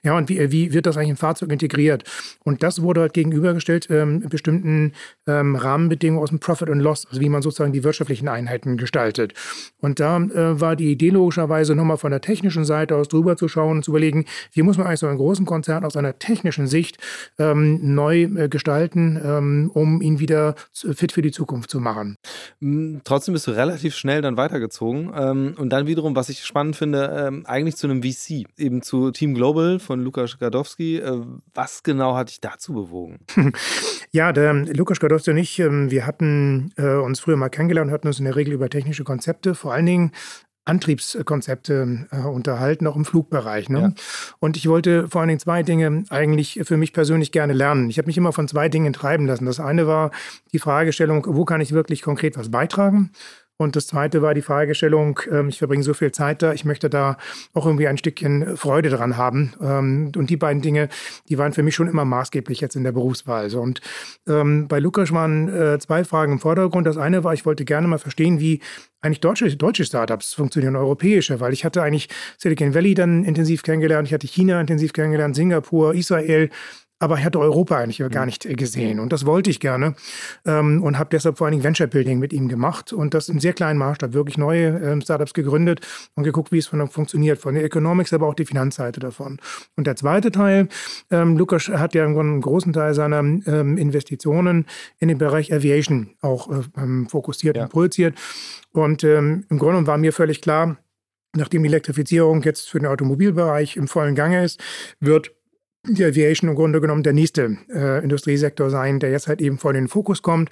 Ja, und wie, wie wird das eigentlich im Fahrzeug integriert? Und das wurde halt gegenübergestellt ähm, bestimmten ähm, Rahmenbedingungen aus dem Profit and Loss, also wie man sozusagen die wirtschaftlichen Einheiten gestaltet. Und da äh, war die Idee logischerweise nochmal von der technischen Seite aus drüber zu schauen und zu überlegen, wie muss man eigentlich so einen großen Konzern aus einer technischen Sicht ähm, neu äh, gestalten, ähm, um ihn wieder fit für die Zukunft zu machen. Hm, trotzdem bist du relativ schnell dann weitergezogen ähm, und dann wiederum, was ich spannend finde, ähm, eigentlich zu einem VC, eben zu Team Global von Lukas Gadowski. Äh, was genau hat dich dazu bewogen? [LAUGHS] ja, der Lukas Gadowski und ich, ähm, wir hatten äh, uns früher mal kennengelernt und hatten uns in der Regel über technische Konzepte, vor allen Dingen Antriebskonzepte äh, unterhalten, auch im Flugbereich. Ne? Ja. Und ich wollte vor allen Dingen zwei Dinge eigentlich für mich persönlich gerne lernen. Ich habe mich immer von zwei Dingen treiben lassen. Das eine war die Fragestellung, wo kann ich wirklich konkret was beitragen? Und das zweite war die Fragestellung, ähm, ich verbringe so viel Zeit da, ich möchte da auch irgendwie ein Stückchen Freude dran haben. Ähm, und die beiden Dinge, die waren für mich schon immer maßgeblich jetzt in der Berufswahl. Und ähm, bei Lukas waren äh, zwei Fragen im Vordergrund. Das eine war, ich wollte gerne mal verstehen, wie eigentlich deutsche, deutsche Startups funktionieren, europäische, weil ich hatte eigentlich Silicon Valley dann intensiv kennengelernt, ich hatte China intensiv kennengelernt, Singapur, Israel, aber ich hatte Europa eigentlich gar mhm. nicht äh, gesehen. Und das wollte ich gerne ähm, und habe deshalb vor allen Dingen Venture Building mit ihm gemacht und das im sehr kleinen Maßstab, wirklich neue ähm, Startups gegründet und geguckt, wie es von funktioniert, von der Economics, aber auch die Finanzseite davon. Und der zweite Teil, ähm, Lukas hat ja einen großen Teil seiner ähm, Investitionen in den Bereich Aviation auch äh, ähm, fokussiert ja. und produziert. Und ähm, im Grunde war mir völlig klar, nachdem die Elektrifizierung jetzt für den Automobilbereich im vollen Gange ist, wird die Aviation im Grunde genommen der nächste äh, Industriesektor sein, der jetzt halt eben vor den Fokus kommt.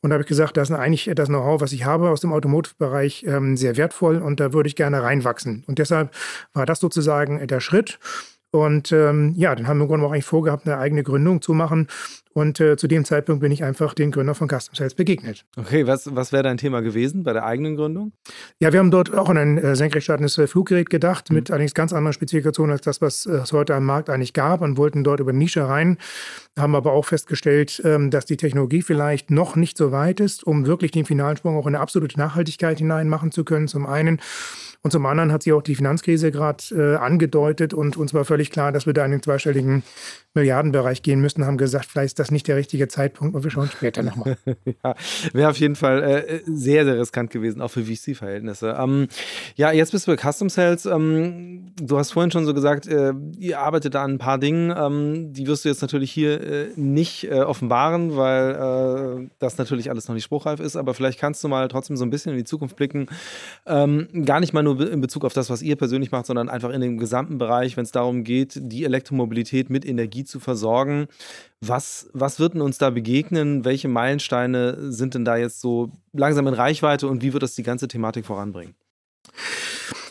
Und da habe ich gesagt, das ist eigentlich das Know-how, was ich habe aus dem Automotive-Bereich, ähm, sehr wertvoll und da würde ich gerne reinwachsen. Und deshalb war das sozusagen der Schritt. Und ähm, ja, dann haben wir im Grunde auch eigentlich vorgehabt, eine eigene Gründung zu machen. Und äh, zu dem Zeitpunkt bin ich einfach den Gründer von Custom Sales begegnet. Okay, was, was wäre dein Thema gewesen bei der eigenen Gründung? Ja, wir haben dort auch an ein äh, senkrecht startendes äh, Fluggerät gedacht, mhm. mit allerdings ganz anderen Spezifikationen als das, was äh, es heute am Markt eigentlich gab und wollten dort über Nische rein, haben aber auch festgestellt, ähm, dass die Technologie vielleicht noch nicht so weit ist, um wirklich den finalen Sprung auch in eine absolute Nachhaltigkeit hinein machen zu können, zum einen. Und zum anderen hat sich auch die Finanzkrise gerade äh, angedeutet und uns war völlig klar, dass wir da in den zweistelligen Milliardenbereich gehen müssen, haben gesagt, vielleicht ist das nicht der richtige Zeitpunkt und wir schauen später nochmal. [LAUGHS] ja, wäre auf jeden Fall äh, sehr, sehr riskant gewesen, auch für VC-Verhältnisse. Ähm, ja, jetzt bist du bei Custom Sales. Ähm, du hast vorhin schon so gesagt, äh, ihr arbeitet da an ein paar Dingen. Ähm, die wirst du jetzt natürlich hier äh, nicht äh, offenbaren, weil äh, das natürlich alles noch nicht spruchreif ist. Aber vielleicht kannst du mal trotzdem so ein bisschen in die Zukunft blicken. Ähm, gar nicht mal nur in Bezug auf das, was ihr persönlich macht, sondern einfach in dem gesamten Bereich, wenn es darum geht, die Elektromobilität mit Energie zu versorgen. Was, was wird denn uns da begegnen? Welche Meilensteine sind denn da jetzt so langsam in Reichweite und wie wird das die ganze Thematik voranbringen?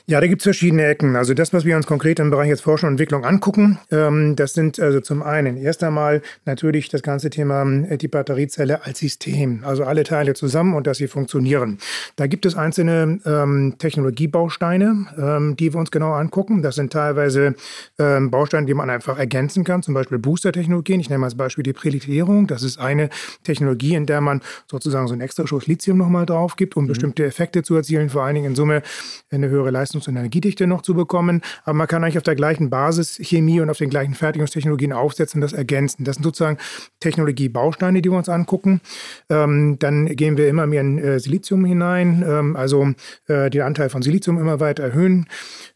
Ja, da gibt es verschiedene Ecken. Also das, was wir uns konkret im Bereich jetzt Forschung und Entwicklung angucken, ähm, das sind also zum einen erst einmal natürlich das ganze Thema äh, die Batteriezelle als System, also alle Teile zusammen und dass sie funktionieren. Da gibt es einzelne ähm, Technologiebausteine, ähm, die wir uns genau angucken. Das sind teilweise ähm, Bausteine, die man einfach ergänzen kann, zum Beispiel Booster-Technologien. Ich mal als Beispiel die Prelitierung. Das ist eine Technologie, in der man sozusagen so einen extra Schuss Lithium nochmal drauf gibt, um mhm. bestimmte Effekte zu erzielen, vor allen Dingen in Summe eine höhere Leistungs- und Energiedichte noch zu bekommen. Aber man kann eigentlich auf der gleichen Basis Chemie und auf den gleichen Fertigungstechnologien aufsetzen und das ergänzen. Das sind sozusagen Technologiebausteine, die wir uns angucken. Ähm, dann gehen wir immer mehr in äh, Silizium hinein, ähm, also äh, den Anteil von Silizium immer weiter erhöhen.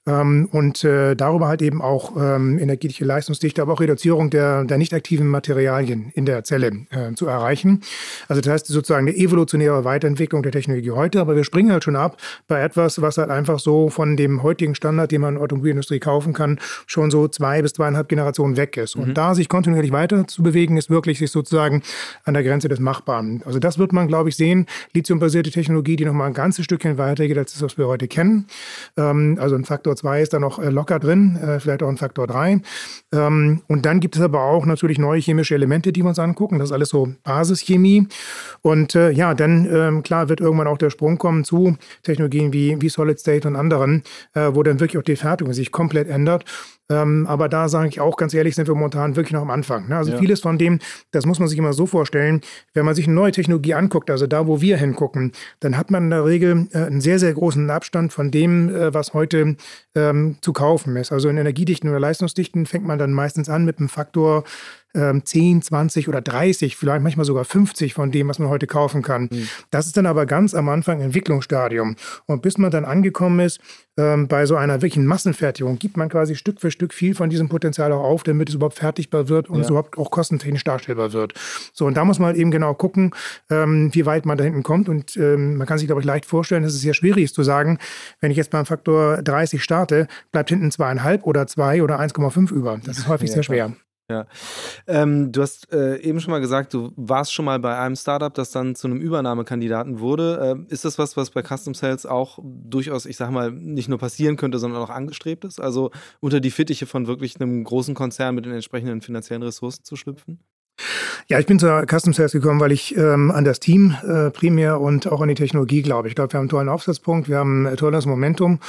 Ähm, und äh, darüber halt eben auch ähm, energetische Leistungsdichte, aber auch Reduzierung der, der nicht aktiven Materialien in der Zelle äh, zu erreichen. Also das heißt sozusagen eine evolutionäre Weiterentwicklung der Technologie heute, aber wir springen halt schon ab bei etwas, was halt einfach so von dem heutigen Standard, den man in der Automobilindustrie kaufen kann, schon so zwei bis zweieinhalb Generationen weg ist. Und mhm. da sich kontinuierlich weiter zu bewegen, ist wirklich sich sozusagen an der Grenze des Machbaren. Also das wird man, glaube ich, sehen. Lithiumbasierte Technologie, die nochmal ein ganzes Stückchen weitergeht als das, was wir heute kennen. Ähm, also ein Faktor Faktor 2 ist da noch äh, locker drin, äh, vielleicht auch ein Faktor 3. Ähm, und dann gibt es aber auch natürlich neue chemische Elemente, die wir uns angucken. Das ist alles so Basischemie. Und äh, ja, dann ähm, klar wird irgendwann auch der Sprung kommen zu Technologien wie, wie Solid State und anderen, wo dann wirklich auch die Fertigung sich komplett ändert. Ähm, aber da sage ich auch ganz ehrlich, sind wir momentan wirklich noch am Anfang. Ne? Also ja. vieles von dem, das muss man sich immer so vorstellen, wenn man sich eine neue Technologie anguckt, also da, wo wir hingucken, dann hat man in der Regel äh, einen sehr, sehr großen Abstand von dem, äh, was heute ähm, zu kaufen ist. Also in Energiedichten oder Leistungsdichten fängt man dann meistens an mit einem Faktor 10, ähm, 20 oder 30, vielleicht manchmal sogar 50 von dem, was man heute kaufen kann. Mhm. Das ist dann aber ganz am Anfang Entwicklungsstadium. Und bis man dann angekommen ist, ähm, bei so einer wirklichen Massenfertigung, gibt man quasi Stück für Stück viel von diesem Potenzial auch auf, damit es überhaupt fertigbar wird und ja. es überhaupt auch kostentechnisch darstellbar wird. So, und da muss man halt eben genau gucken, ähm, wie weit man da hinten kommt. Und ähm, man kann sich, glaube ich, leicht vorstellen, dass es sehr schwierig ist zu sagen, wenn ich jetzt beim Faktor 30 starte, bleibt hinten zweieinhalb oder zwei oder 1,5 über. Das ist häufig ja, sehr schwer. Ja. Ähm, du hast äh, eben schon mal gesagt, du warst schon mal bei einem Startup, das dann zu einem Übernahmekandidaten wurde. Äh, ist das was, was bei Custom Sales auch durchaus, ich sag mal, nicht nur passieren könnte, sondern auch angestrebt ist? Also unter die Fittiche von wirklich einem großen Konzern mit den entsprechenden finanziellen Ressourcen zu schlüpfen? Ja, ich bin zur Custom Sales gekommen, weil ich ähm, an das Team äh, primär und auch an die Technologie glaube. Ich glaube, wir haben einen tollen Aufsatzpunkt, wir haben ein tolles Momentum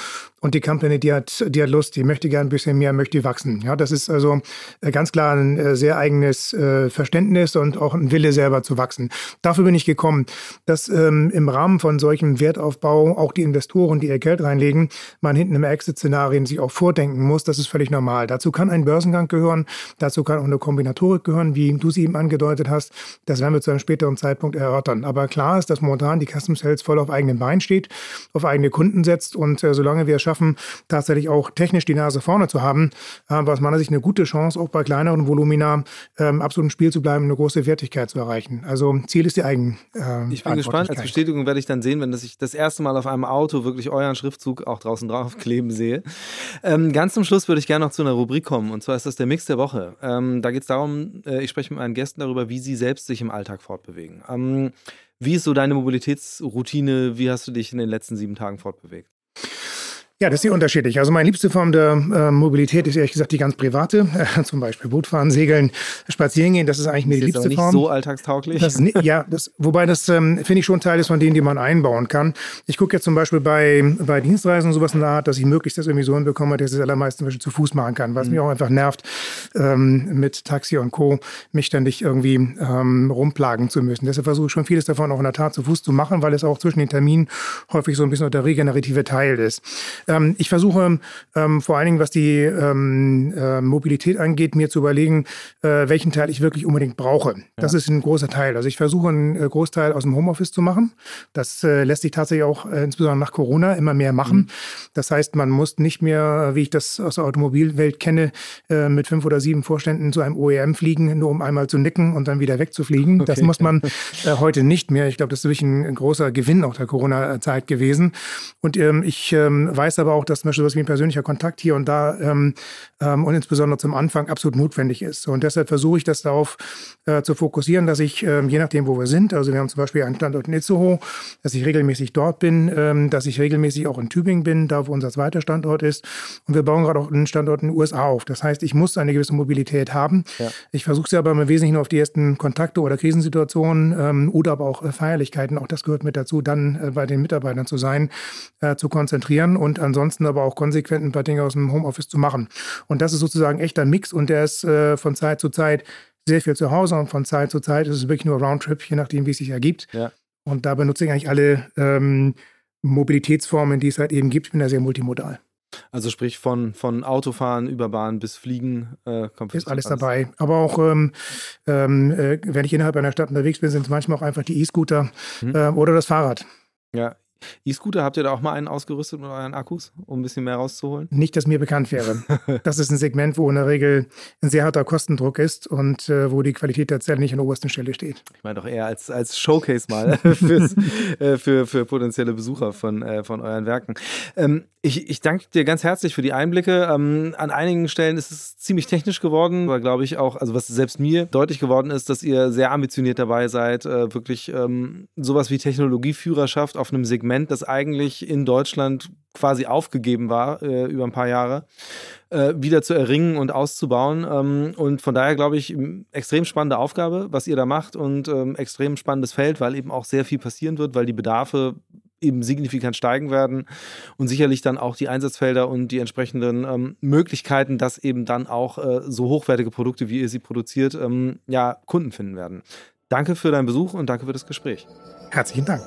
und die Company, die hat, die hat Lust, die möchte gerne ein bisschen mehr, möchte wachsen. Ja, das ist also äh, ganz klar ein äh, sehr eigenes äh, Verständnis und auch ein Wille selber zu wachsen. Dafür bin ich gekommen, dass ähm, im Rahmen von solchem Wertaufbau auch die Investoren, die ihr Geld reinlegen, man hinten im Exit-Szenarien sich auch vordenken muss. Das ist völlig normal. Dazu kann ein Börsengang gehören, dazu kann auch eine Kombinatorik gehören, wie du sie eben angedeutet hast. Das werden wir zu einem späteren Zeitpunkt erörtern. Aber klar ist, dass momentan die Custom Sales voll auf eigenen Beinen steht, auf eigene Kunden setzt. Und äh, solange wir es schaffen, tatsächlich auch technisch die Nase vorne zu haben, äh, war aus meiner Sicht eine gute Chance, auch bei kleineren Volumina ähm, absolut im Spiel zu bleiben, eine große Wertigkeit zu erreichen. Also Ziel ist die Eigen. Äh, ich bin gespannt. Als Bestätigung werde ich dann sehen, wenn ich das erste Mal auf einem Auto wirklich euren Schriftzug auch draußen drauf kleben sehe. Ähm, ganz zum Schluss würde ich gerne noch zu einer Rubrik kommen. Und zwar ist das der Mix der Woche. Ähm, da geht es darum, äh, ich spreche mit meinen Gästen darüber, wie sie selbst sich im Alltag fortbewegen. Ähm, wie ist so deine Mobilitätsroutine? Wie hast du dich in den letzten sieben Tagen fortbewegt? Ja, das ist sehr unterschiedlich. Also meine liebste Form der äh, Mobilität ist ehrlich gesagt die ganz private. [LAUGHS] Äh, zum Beispiel Bootfahren, Segeln, Spazieren gehen. Das ist eigentlich mir die liebste nicht Form. so alltagstauglich. Das, ja, das, wobei das ähm, finde ich schon Teil ist von denen, die man einbauen kann. Ich gucke jetzt zum Beispiel bei, bei Dienstreisen und sowas in der Art, dass ich möglichst das irgendwie so hinbekomme, dass ich das allermeisten zu Fuß machen kann, was mhm. mich auch einfach nervt, ähm, mit Taxi und Co. mich dann nicht irgendwie ähm, rumplagen zu müssen. Deshalb versuche ich schon vieles davon auch in der Tat zu Fuß zu machen, weil es auch zwischen den Terminen häufig so ein bisschen der regenerative Teil ist. Ähm, ich versuche ähm, vor allen Dingen, was die ähm, äh, Mobilität angeht, mir zu überlegen, äh, welchen Teil ich wirklich unbedingt brauche. Das ja. ist ein großer Teil. Also ich versuche einen äh, Großteil aus dem Homeoffice zu machen. Das äh, lässt sich tatsächlich auch äh, insbesondere nach Corona immer mehr machen. Mhm. Das heißt, man muss nicht mehr, wie ich das aus der Automobilwelt kenne, äh, mit fünf oder sieben Vorständen zu einem OEM fliegen, nur um einmal zu nicken und dann wieder wegzufliegen. [LAUGHS] Okay. Das muss man heute nicht mehr. Ich glaube, das ist wirklich ein, ein großer Gewinn auch der Corona-Zeit gewesen. Und ähm, ich ähm, weiß weiß aber auch, dass zum Beispiel was wie ein persönlicher Kontakt hier und da ähm, ähm, und insbesondere zum Anfang absolut notwendig ist. Und deshalb versuche ich das darauf äh, zu fokussieren, dass ich, ähm, je nachdem, wo wir sind, also wir haben zum Beispiel einen Standort in Itzehoe, dass ich regelmäßig dort bin, ähm, dass ich regelmäßig auch in Tübingen bin, da wo unser zweiter Standort ist. Und wir bauen gerade auch einen Standort in den USA auf. Das heißt, ich muss eine gewisse Mobilität haben. Ja. Ich versuche sie aber im Wesentlichen nur auf die ersten Kontakte oder Krisensituationen ähm, oder aber auch äh, Feierlichkeiten, auch das gehört mit dazu, dann äh, bei den Mitarbeitern zu sein, äh, zu konzentrieren und ansonsten aber auch konsequent ein paar Dinge aus dem Homeoffice zu machen. Und das ist sozusagen echt ein Mix und der ist äh, von Zeit zu Zeit sehr viel zu Hause und von Zeit zu Zeit ist es wirklich nur Roundtrip, je nachdem, wie es sich ergibt. Ja. Und da benutze ich eigentlich alle ähm, Mobilitätsformen, die es halt eben gibt. Ich bin da sehr multimodal. Also sprich von, von Autofahren über Bahn bis Fliegen äh, kommt Ist alles, alles dabei. Aber auch ähm, ähm, äh, wenn ich innerhalb einer Stadt unterwegs bin, sind es manchmal auch einfach die E-Scooter mhm. äh, oder das Fahrrad. Ja, E-Scooter, habt ihr da auch mal einen ausgerüstet mit euren Akkus, um ein bisschen mehr rauszuholen? Nicht, dass mir bekannt wäre. [LAUGHS] das ist ein Segment, wo in der Regel ein sehr harter Kostendruck ist und äh, wo die Qualität der Zelle nicht an der obersten Stelle steht. Ich meine doch eher als, als Showcase mal [LAUGHS] äh, für, für potenzielle Besucher von, äh, von euren Werken. Ähm, ich, ich danke dir ganz herzlich für die Einblicke. Ähm, an einigen Stellen ist es ziemlich technisch geworden, aber glaube ich auch, also was selbst mir deutlich geworden ist, dass ihr sehr ambitioniert dabei seid, äh, wirklich ähm, sowas wie Technologieführerschaft auf einem Segment, das eigentlich in Deutschland quasi aufgegeben war äh, über ein paar Jahre, äh, wieder zu erringen und auszubauen. Ähm, und von daher glaube ich, extrem spannende Aufgabe, was ihr da macht und ähm, extrem spannendes Feld, weil eben auch sehr viel passieren wird, weil die Bedarfe eben signifikant steigen werden und sicherlich dann auch die Einsatzfelder und die entsprechenden ähm, Möglichkeiten, dass eben dann auch äh, so hochwertige Produkte, wie ihr sie produziert, ähm, ja, Kunden finden werden. Danke für deinen Besuch und danke für das Gespräch. Herzlichen Dank.